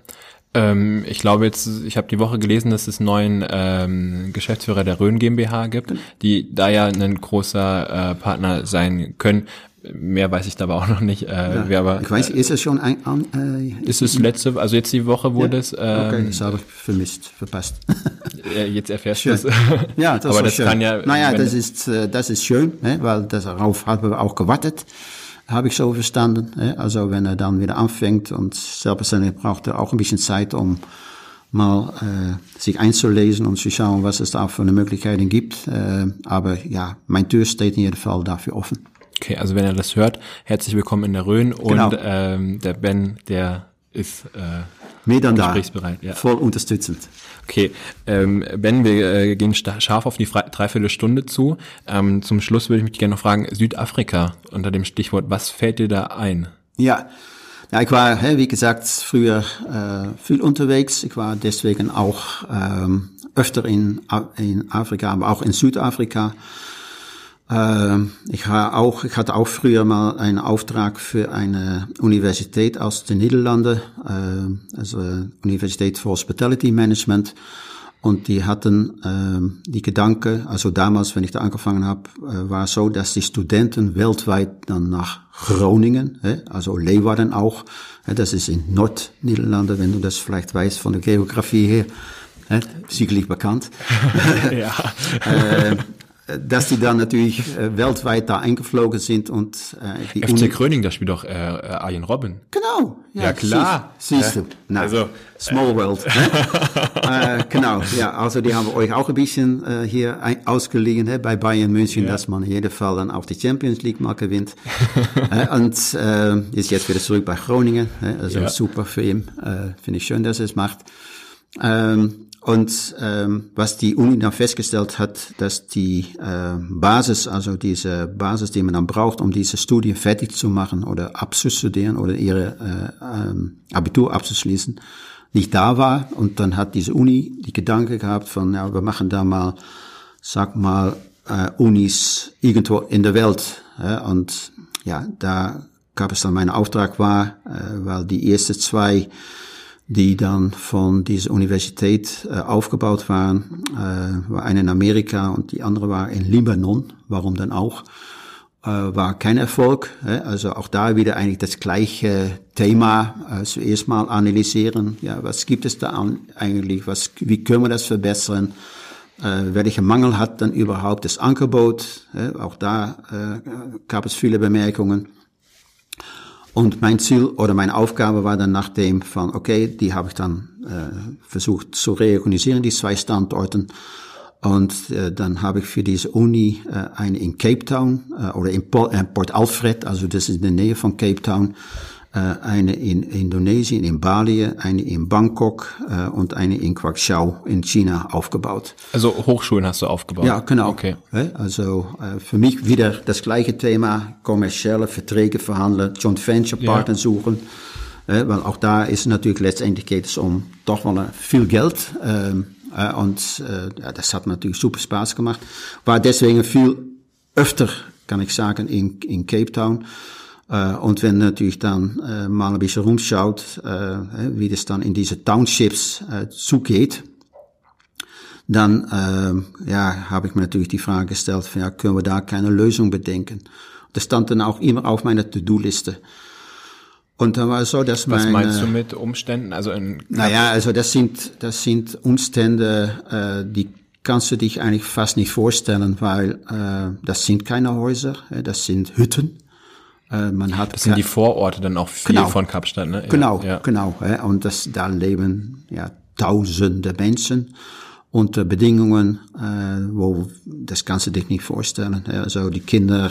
Ähm, ich glaube jetzt, ich habe die Woche gelesen, dass es neuen ähm, Geschäftsführer der Rhön GmbH gibt, genau. die da ja ein großer äh, Partner sein können. Mehr weiß ich da aber auch noch nicht. Äh, ja, aber, ich weiß, ist es schon ein, äh, ist es letzte, also jetzt die Woche wurde ja? es. Ähm, okay, das habe ich vermisst, verpasst. jetzt erfährst du es. Ja, das aber das schön. kann ja. Naja, das ist äh, das ist schön, ne, weil darauf haben wir auch gewartet, habe ich so verstanden. Ne? Also wenn er dann wieder anfängt und selbstverständlich braucht er auch ein bisschen Zeit, um mal äh, sich einzulesen und zu schauen, was es da für Möglichkeiten gibt. Äh, aber ja, mein Tür steht in jedem Fall dafür offen. Okay, also wenn er das hört, herzlich willkommen in der Rhön genau. und ähm, der Ben, der ist äh, Mir dann gesprächsbereit. Da, ja. Voll unterstützend. Okay, ähm, Ben, wir äh, gehen scharf auf die Dreiviertelstunde zu. Ähm, zum Schluss würde ich mich gerne noch fragen, Südafrika unter dem Stichwort, was fällt dir da ein? Ja, ja, ich war, wie gesagt, früher äh, viel unterwegs. Ich war deswegen auch ähm, öfter in, in Afrika, aber auch in Südafrika. Ähm, ich, auch, ich hatte auch früher mal einen Auftrag für eine Universität aus den Niederlanden, äh, also Universität for Hospitality Management. Und die hatten äh, die Gedanke, also damals, wenn ich da angefangen habe, äh, war es so, dass die Studenten weltweit dann nach Groningen, also Leeuwarden auch, das ist in Nordniederlande, wenn du das vielleicht weißt von der Geografie her, sicherlich bekannt. ja. dass die dann natürlich äh, weltweit da eingeflogen sind und äh, die FC Uni Gröning, da spielt doch äh, äh, Arjen Robben. Genau. Ja, ja klar. Siehst, siehst du. Na, also, Small äh. World. Ne? äh, genau. Ja, also die haben euch auch ein bisschen äh, hier ein, ausgeliehen ne, bei Bayern München, ja. dass man in jedem Fall dann auch die Champions League mal gewinnt. äh, und äh, ist jetzt wieder zurück bei Groningen. Ne? Also ja. super für ihn. Äh, Finde ich schön, dass er es macht. Ähm, und ähm, was die Uni dann festgestellt hat, dass die äh, Basis, also diese Basis, die man dann braucht, um diese Studie fertig zu machen oder abzustudieren oder ihre äh, ähm, Abitur abzuschließen, nicht da war. Und dann hat diese Uni die Gedanke gehabt von, ja, wir machen da mal, sag mal, äh, Unis irgendwo in der Welt. Ja, und ja, da gab es dann mein Auftrag war, äh, weil die ersten zwei die dann von dieser Universität äh, aufgebaut waren. Äh, war eine in Amerika und die andere war in Libanon. Warum dann auch? Äh, war kein Erfolg. Also auch da wieder eigentlich das gleiche Thema. Äh, zuerst mal analysieren. Ja, was gibt es da an, eigentlich? Was, wie können wir das verbessern? Äh, welcher Mangel hat dann überhaupt das Angebot? Auch da äh, gab es viele Bemerkungen. Und mein Ziel oder meine Aufgabe war dann nachdem von, okay, die habe ich dann äh, versucht zu reorganisieren, die zwei Standorten. Und äh, dann habe ich für diese Uni äh, eine in Cape Town äh, oder in Port, Port Alfred, also das ist in der Nähe von Cape Town, äh, eine in Indonesien, in Bali, eine in Bangkok äh, und eine in Quaxiao in China aufgebaut. Also Hochschulen hast du aufgebaut? Ja, genau. Okay. Also äh, für mich wieder das gleiche Thema, kommerzielle Verträge verhandeln, Joint Venture Partner ja. suchen. Weil auch da ist natürlich letztendlich geht es um doch wel viel Geld. Ähm, und ja, das hat natürlich super Spaß gemacht. War deswegen viel öfter, kann ich sagen, in, in Cape Town. Äh, und wenn natürlich dann äh, mal ein bisschen rumschaut, äh, wie das dann in diese Townships zugeht, dann ja, habe ich mir natürlich die Frage gestellt, ja, können wir da keine Lösung bedenken? Das stand dann auch immer auf meiner To-Do-Liste. Und dann war es so, dass Was meine, meinst du mit Umständen? Also in naja, also das sind das sind Umstände, äh, die kannst du dich eigentlich fast nicht vorstellen, weil äh, das sind keine Häuser, das sind Hütten. Äh, man hat das sind die Vororte dann auch viel genau, von Kapstadt, ne? Ja, genau, ja. genau. Und das, da leben ja tausende Menschen unter Bedingungen, äh, wo das kannst du dich nicht vorstellen. Also die Kinder,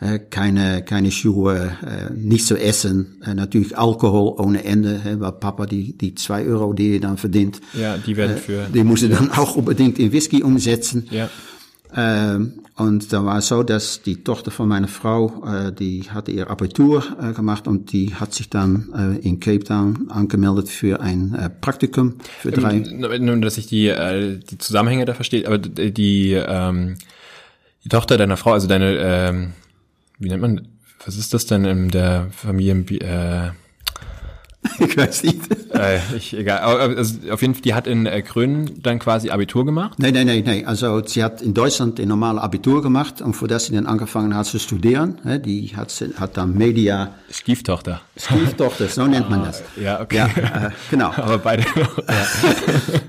äh, keine, keine Schuhe, äh, nicht zu essen, natürlich Alkohol ohne Ende, weil Papa die, die zwei Euro, die er dann verdient, ja, die werden für, die muss er dann auch unbedingt in Whisky umsetzen. Ja. Ähm, und da war es so, dass die Tochter von meiner Frau, äh, die hatte ihr Abitur äh, gemacht und die hat sich dann äh, in Cape Town angemeldet für ein Praktikum für drei. Ähm, nur, dass ich die, äh, die Zusammenhänge da verstehe, aber die, ähm, die Tochter deiner Frau, also deine, ähm, wie nennt man, was ist das denn in der Familien, äh, ich weiß nicht. Äh, ich, egal. Also auf jeden Fall, die hat in äh, Grün dann quasi Abitur gemacht? Nein, nein, nein, nein. Also sie hat in Deutschland ein normales Abitur gemacht und vor das sie dann angefangen hat zu studieren, die hat, hat dann Media... Stieftochter. Stieftochter, so nennt man das. Ja, okay. Ja, äh, genau. Aber beide.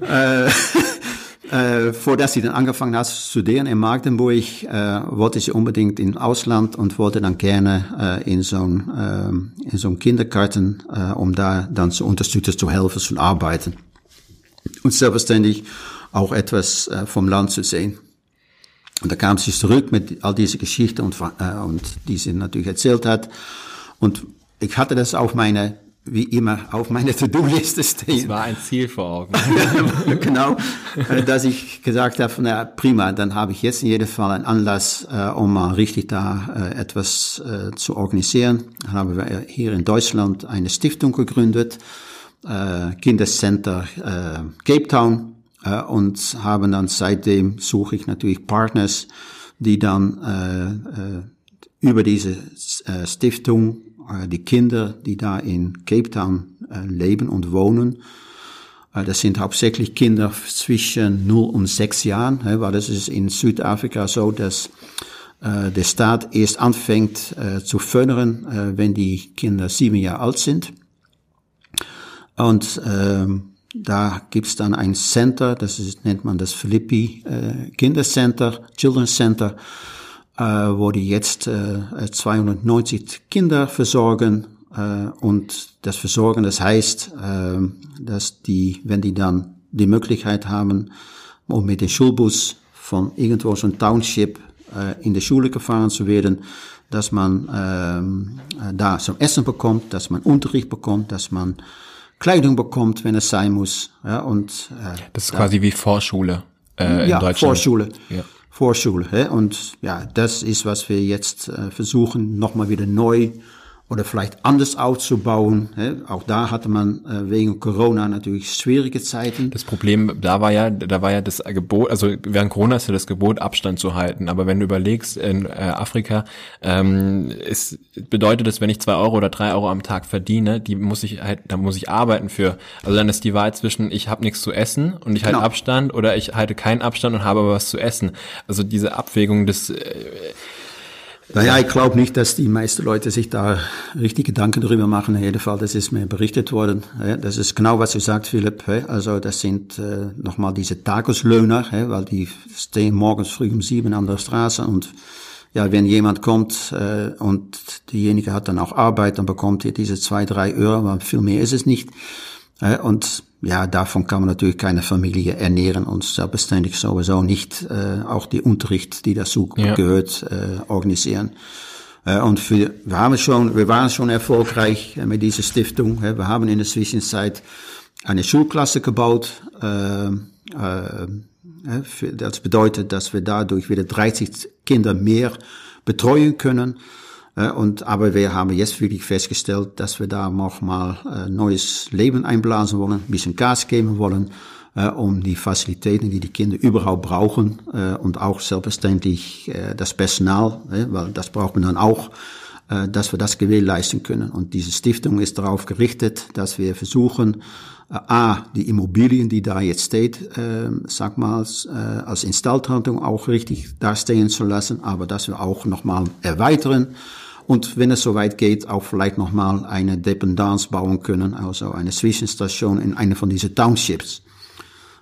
Ja. äh, vor dass sie dann angefangen hat zu studieren in Magdeburg, äh, wollte sie unbedingt in Ausland und wollte dann gerne äh, in zo'n äh, in zo'n Kindergarten, äh, um da dann zu unterstützen, zu helfen, zu arbeiten. Und selbstverständlich auch etwas äh, vom Land zu sehen. Und da kam sie zurück mit all diese Geschichten und, äh, und die sie natürlich erzählt hat. Und ich hatte das auf meine wie immer auf meiner To-Do-Liste stehen. Das war ein Ziel vor Augen. genau, äh, dass ich gesagt habe, na prima, dann habe ich jetzt in jedem Fall einen Anlass, äh, um mal richtig da äh, etwas äh, zu organisieren. Dann haben wir hier in Deutschland eine Stiftung gegründet, äh, Kindercenter äh, Cape Town, äh, und haben dann seitdem suche ich natürlich Partners, die dann äh, äh, über diese äh, Stiftung die Kinder, die da in Cape Town äh, leben und wohnen, äh, das sind hauptsächlich Kinder zwischen 0 und 6 Jahren, weil das ist in Südafrika so, dass der Staat erst anfängt zu fördern, wenn die Kinder sieben Jahre alt sind. Und ähm, da gibt's dann ein Center, das ist, nennt man das Philippi äh, Kindercenter, Children's Center, äh, wo die jetzt äh, 290 Kinder versorgen. Äh, und das Versorgen, das heißt, äh, dass die, wenn die dann die Möglichkeit haben, um mit dem Schulbus von irgendwo so ein Township äh, in die Schule gefahren zu werden, dass man äh, da zum Essen bekommt, dass man Unterricht bekommt, dass man Kleidung bekommt, wenn es sein muss. Ja, und, äh, das ist quasi wie Vorschule äh, in ja, Deutschland. Vorschule. Ja. Vorschule. Und ja, das ist, was wir jetzt äh, versuchen, nochmal wieder neu oder vielleicht anders aufzubauen. Auch da hatte man äh, wegen Corona natürlich schwierige Zeiten. Das Problem da war ja, da war ja das Gebot, also während Corona ist ja das Gebot, Abstand zu halten. Aber wenn du überlegst, in äh, Afrika ähm, ist, bedeutet das, wenn ich zwei Euro oder drei Euro am Tag verdiene, die muss ich halt, da muss ich arbeiten für. Also dann ist die Wahl zwischen, ich habe nichts zu essen und ich halte genau. Abstand oder ich halte keinen Abstand und habe aber was zu essen. Also diese Abwägung des äh, naja, ich glaube nicht, dass die meisten Leute sich da richtig Gedanken darüber machen. In jedem Fall, das ist mir berichtet worden. Das ist genau, was du sagst, Philipp. Also das sind äh, nochmal diese Tageslöhner, weil die stehen morgens früh um sieben an der Straße und ja, wenn jemand kommt äh, und diejenige hat dann auch Arbeit, dann bekommt er diese zwei, drei Euro, aber viel mehr ist es nicht. Und ja, davon kann man natürlich keine Familie ernähren und selbstverständlich sowieso nicht äh, auch die Unterricht, die dazu ja. gehört, äh, organisieren. Äh, und für, wir haben schon, wir waren schon erfolgreich äh, mit dieser Stiftung. Äh, wir haben in der Zwischenzeit eine Schulklasse gebaut. Äh, äh, das bedeutet, dass wir dadurch wieder 30 Kinder mehr betreuen können. Äh, und, aber wir haben jetzt wirklich festgestellt, dass wir da nochmal äh, neues Leben einblasen wollen, ein bisschen Gas geben wollen, äh, um die Facilitäten, die die Kinder überhaupt brauchen äh, und auch selbstverständlich äh, das Personal, äh, weil das braucht man dann auch, äh, dass wir das gewährleisten können. Und diese Stiftung ist darauf gerichtet, dass wir versuchen, äh, A, die Immobilien, die da jetzt steht, äh, sag mal, äh, als Installhaltung auch richtig dastehen zu lassen, aber dass wir auch nochmal erweitern, und wenn es soweit geht, auch vielleicht nochmal eine Dependance bauen können, also eine Zwischenstation in eine von diesen Townships.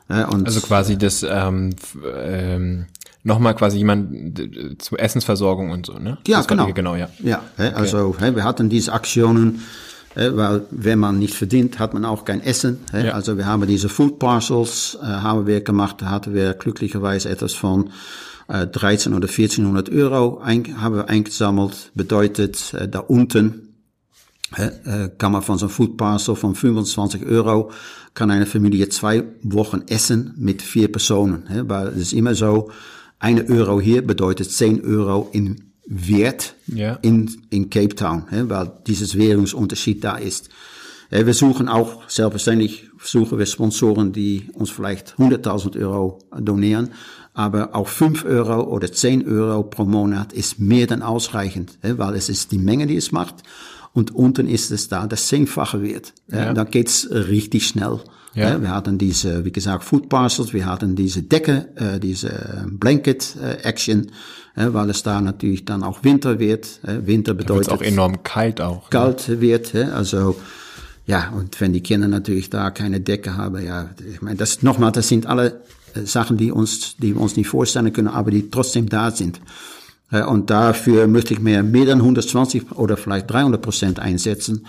Äh, also quasi das ähm, ähm, nochmal quasi jemand zur Essensversorgung und so, ne? Ja, das genau. genau, ja. Ja, okay. also wir hatten diese Aktionen, weil wenn man nicht verdient, hat man auch kein Essen. Ja. Also wir haben diese Food Parcels, äh, haben wir gemacht, da hatten wir glücklicherweise etwas von 13 äh, oder 1400 Euro ein, haben wir eingesammelt. Bedeutet, äh, da unten äh, kann man von so einem Food Parcel von 25 Euro kann eine Familie zwei Wochen essen mit vier Personen. Weil es ist immer so, eine Euro hier bedeutet 10 Euro in Wert ja. in, in Cape Town, weil dieses Währungsunterschied da ist. Wir suchen auch, selbstverständlich suchen wir Sponsoren, die uns vielleicht 100.000 Euro donieren aber auch fünf Euro oder zehn Euro pro Monat ist mehr dann ausreichend, weil es ist die Menge, die es macht und unten ist es da, das zehnfache wird. Ja. Dann geht's richtig schnell. Ja. Wir hatten diese, wie gesagt, Food Parcels, wir hatten diese Decke, äh, diese Blanket äh, Action, weil es da natürlich dann auch Winter wird. Äh, Winter bedeutet auch enorm kalt auch. Kalt wird, äh, also ja, und wenn die Kinder natürlich da keine Decke haben, ja, ich meine, das nochmal, das sind alle äh, Sachen, die uns, die wir uns nicht vorstellen können, aber die trotzdem da sind. Äh, und dafür möchte ich mehr, mehr dann 120 oder vielleicht 300 Prozent einsetzen,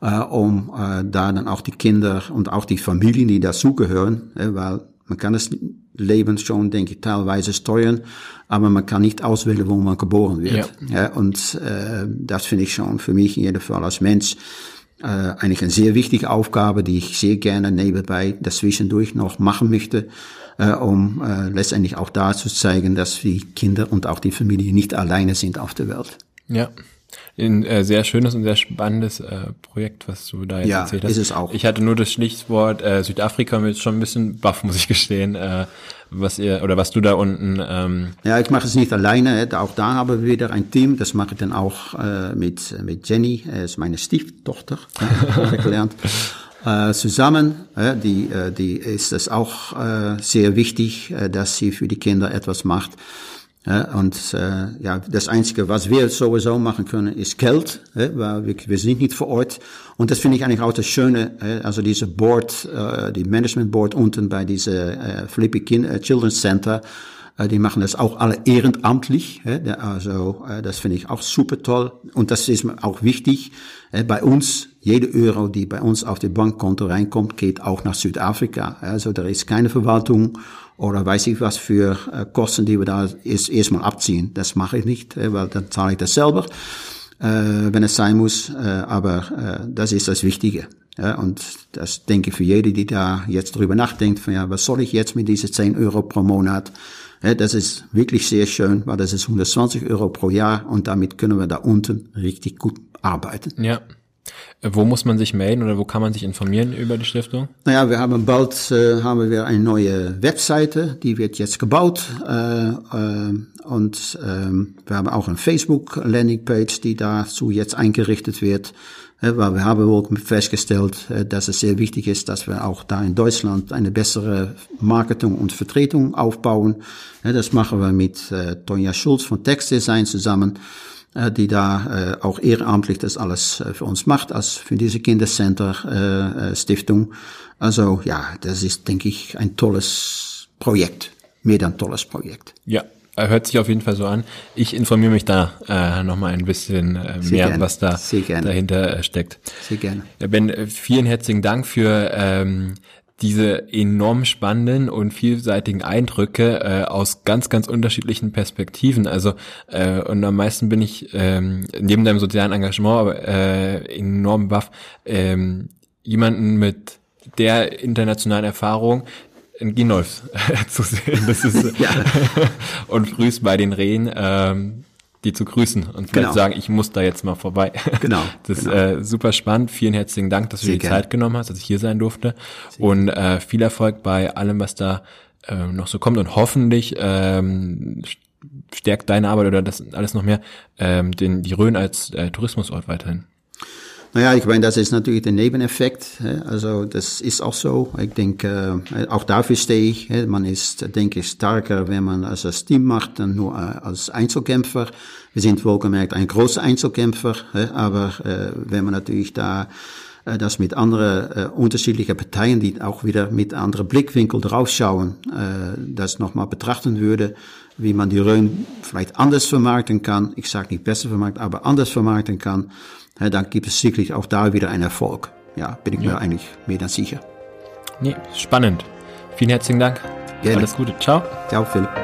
äh, um da dann auch die Kinder und auch die Familien, die dazugehören, weil man kann das Leben schon, denke ich, teilweise steuern, aber man kann nicht auswählen, wo man geboren wird. Ja. Und äh, das finde ich schon für mich in jedem Fall als Mensch äh, eigentlich eine sehr wichtige Aufgabe, die ich sehr gerne nebenbei dazwischendurch noch machen möchte äh, um äh, letztendlich auch da zu zeigen, dass die Kinder und auch die Familie nicht alleine sind auf der Welt. Ja. Ein äh, sehr schönes und sehr spannendes äh, Projekt, was du da jetzt ja, erzählt hast. Ist es auch. Ich hatte nur das Stichwort äh, Südafrika mir schon ein bisschen baff, muss ich gestehen, äh, was ihr oder was du da unten. Ähm ja, ich mache es nicht alleine. Auch da haben wir wieder ein Team. Das mache ich dann auch äh, mit mit Jenny, äh, ist meine Stieftochter, äh, gelernt äh, zusammen. Äh, die, äh, die ist es auch äh, sehr wichtig, äh, dass sie für die Kinder etwas macht. Äh, und äh, ja, das Einzige, was wir sowieso machen können, ist Geld, äh, weil wir, wir sind nicht vor Ort. Und das finde ich eigentlich auch das Schöne, äh, also diese Board, äh, die Management Board unten bei diese äh, Flippy kind, äh, Children's Center, äh, die machen das auch alle ehrenamtlich. Also äh, das finde ich auch super toll. Und das ist mir auch wichtig. Bei uns, jede Euro, die bei uns auf die Bankkonto reinkommt, geht auch nach Südafrika. Also da ist keine Verwaltung oder weiß ich was für äh, Kosten, die wir da erstmal abziehen. Das mache ich nicht, weil dann zahle ich das selber. wenn es sein muss. aber das ist das Wichtige. Und das denke ich für jede, die da jetzt drüber nachdenkt, von ja, was soll ich jetzt mit diesen 10 Euro pro Monat? Das ist wirklich sehr schön, weil das ist 120 Euro pro Jahr und damit können wir da unten richtig gut arbeiten. Ja. Wo muss man sich melden oder wo kann man sich informieren über die Stiftung? Naja, wir haben bald äh, haben wir eine neue Webseite, die wird jetzt gebaut äh, äh, und äh, wir haben auch eine Facebook Landingpage, die dazu jetzt eingerichtet wird. Äh, weil wir haben wohl festgestellt, äh, dass es sehr wichtig ist, dass wir auch da in Deutschland eine bessere Marketing und Vertretung aufbauen. Äh, das machen wir mit Tonja Schulz von Textdesign zusammen. Äh, die da äh, auch ehrenamtlich das alles äh, für uns macht, als für diese Kindercenter Stiftung. Also ja, das ist, denke ich, ein tolles Projekt. Mehr dann tolles Projekt. Ja, hört sich auf jeden Fall so an. Ich informiere mich da äh, nochmal ein bisschen äh, mehr, gerne. was da dahinter äh, steckt. Sehr gerne. Ja, Ben, vielen herzlichen Dank für ähm, diese enorm spannenden und vielseitigen Eindrücke äh, aus ganz, ganz unterschiedlichen Perspektiven. Also äh, und am meisten bin ich ähm, neben deinem sozialen Engagement aber, äh, enorm baff, ähm, jemanden mit der internationalen Erfahrung in Ginolf zu sehen. Das ist ja. und frühst bei den Rehen. Ähm, die zu grüßen und genau. sagen, ich muss da jetzt mal vorbei. Genau. Das ist genau. Äh, super spannend. Vielen herzlichen Dank, dass du dir die gerne. Zeit genommen hast, dass ich hier sein durfte. Sehr und äh, viel Erfolg bei allem, was da äh, noch so kommt und hoffentlich ähm, stärkt deine Arbeit oder das alles noch mehr ähm, den die Rhön als äh, Tourismusort weiterhin. Naja, ich meine, das ist natürlich der Nebeneffekt. Also das ist auch so. Ich denke, äh, auch dafür stehe ich. Man ist, denke ich, stärker, wenn man als das Team macht, dann nur äh, als Einzelkämpfer. Wir sind wohlgemerkt ein großer Einzelkämpfer, aber äh, wenn man natürlich da das mit anderen unterschiedlichen Parteien, die auch wieder mit anderen Blickwinkel draufschauen, das nochmal betrachten würde, wie man die Rhön vielleicht anders vermarkten kann. Ich sage nicht besser vermarkten, aber anders vermarkten kann ja, dann gibt es sicherlich auch da wieder einen Erfolg. Ja, bin ich ja. mir eigentlich mehr dann sicher. Nee, spannend. Vielen herzlichen Dank. Gerne. Alles Gute. Ciao. Ciao, Philipp.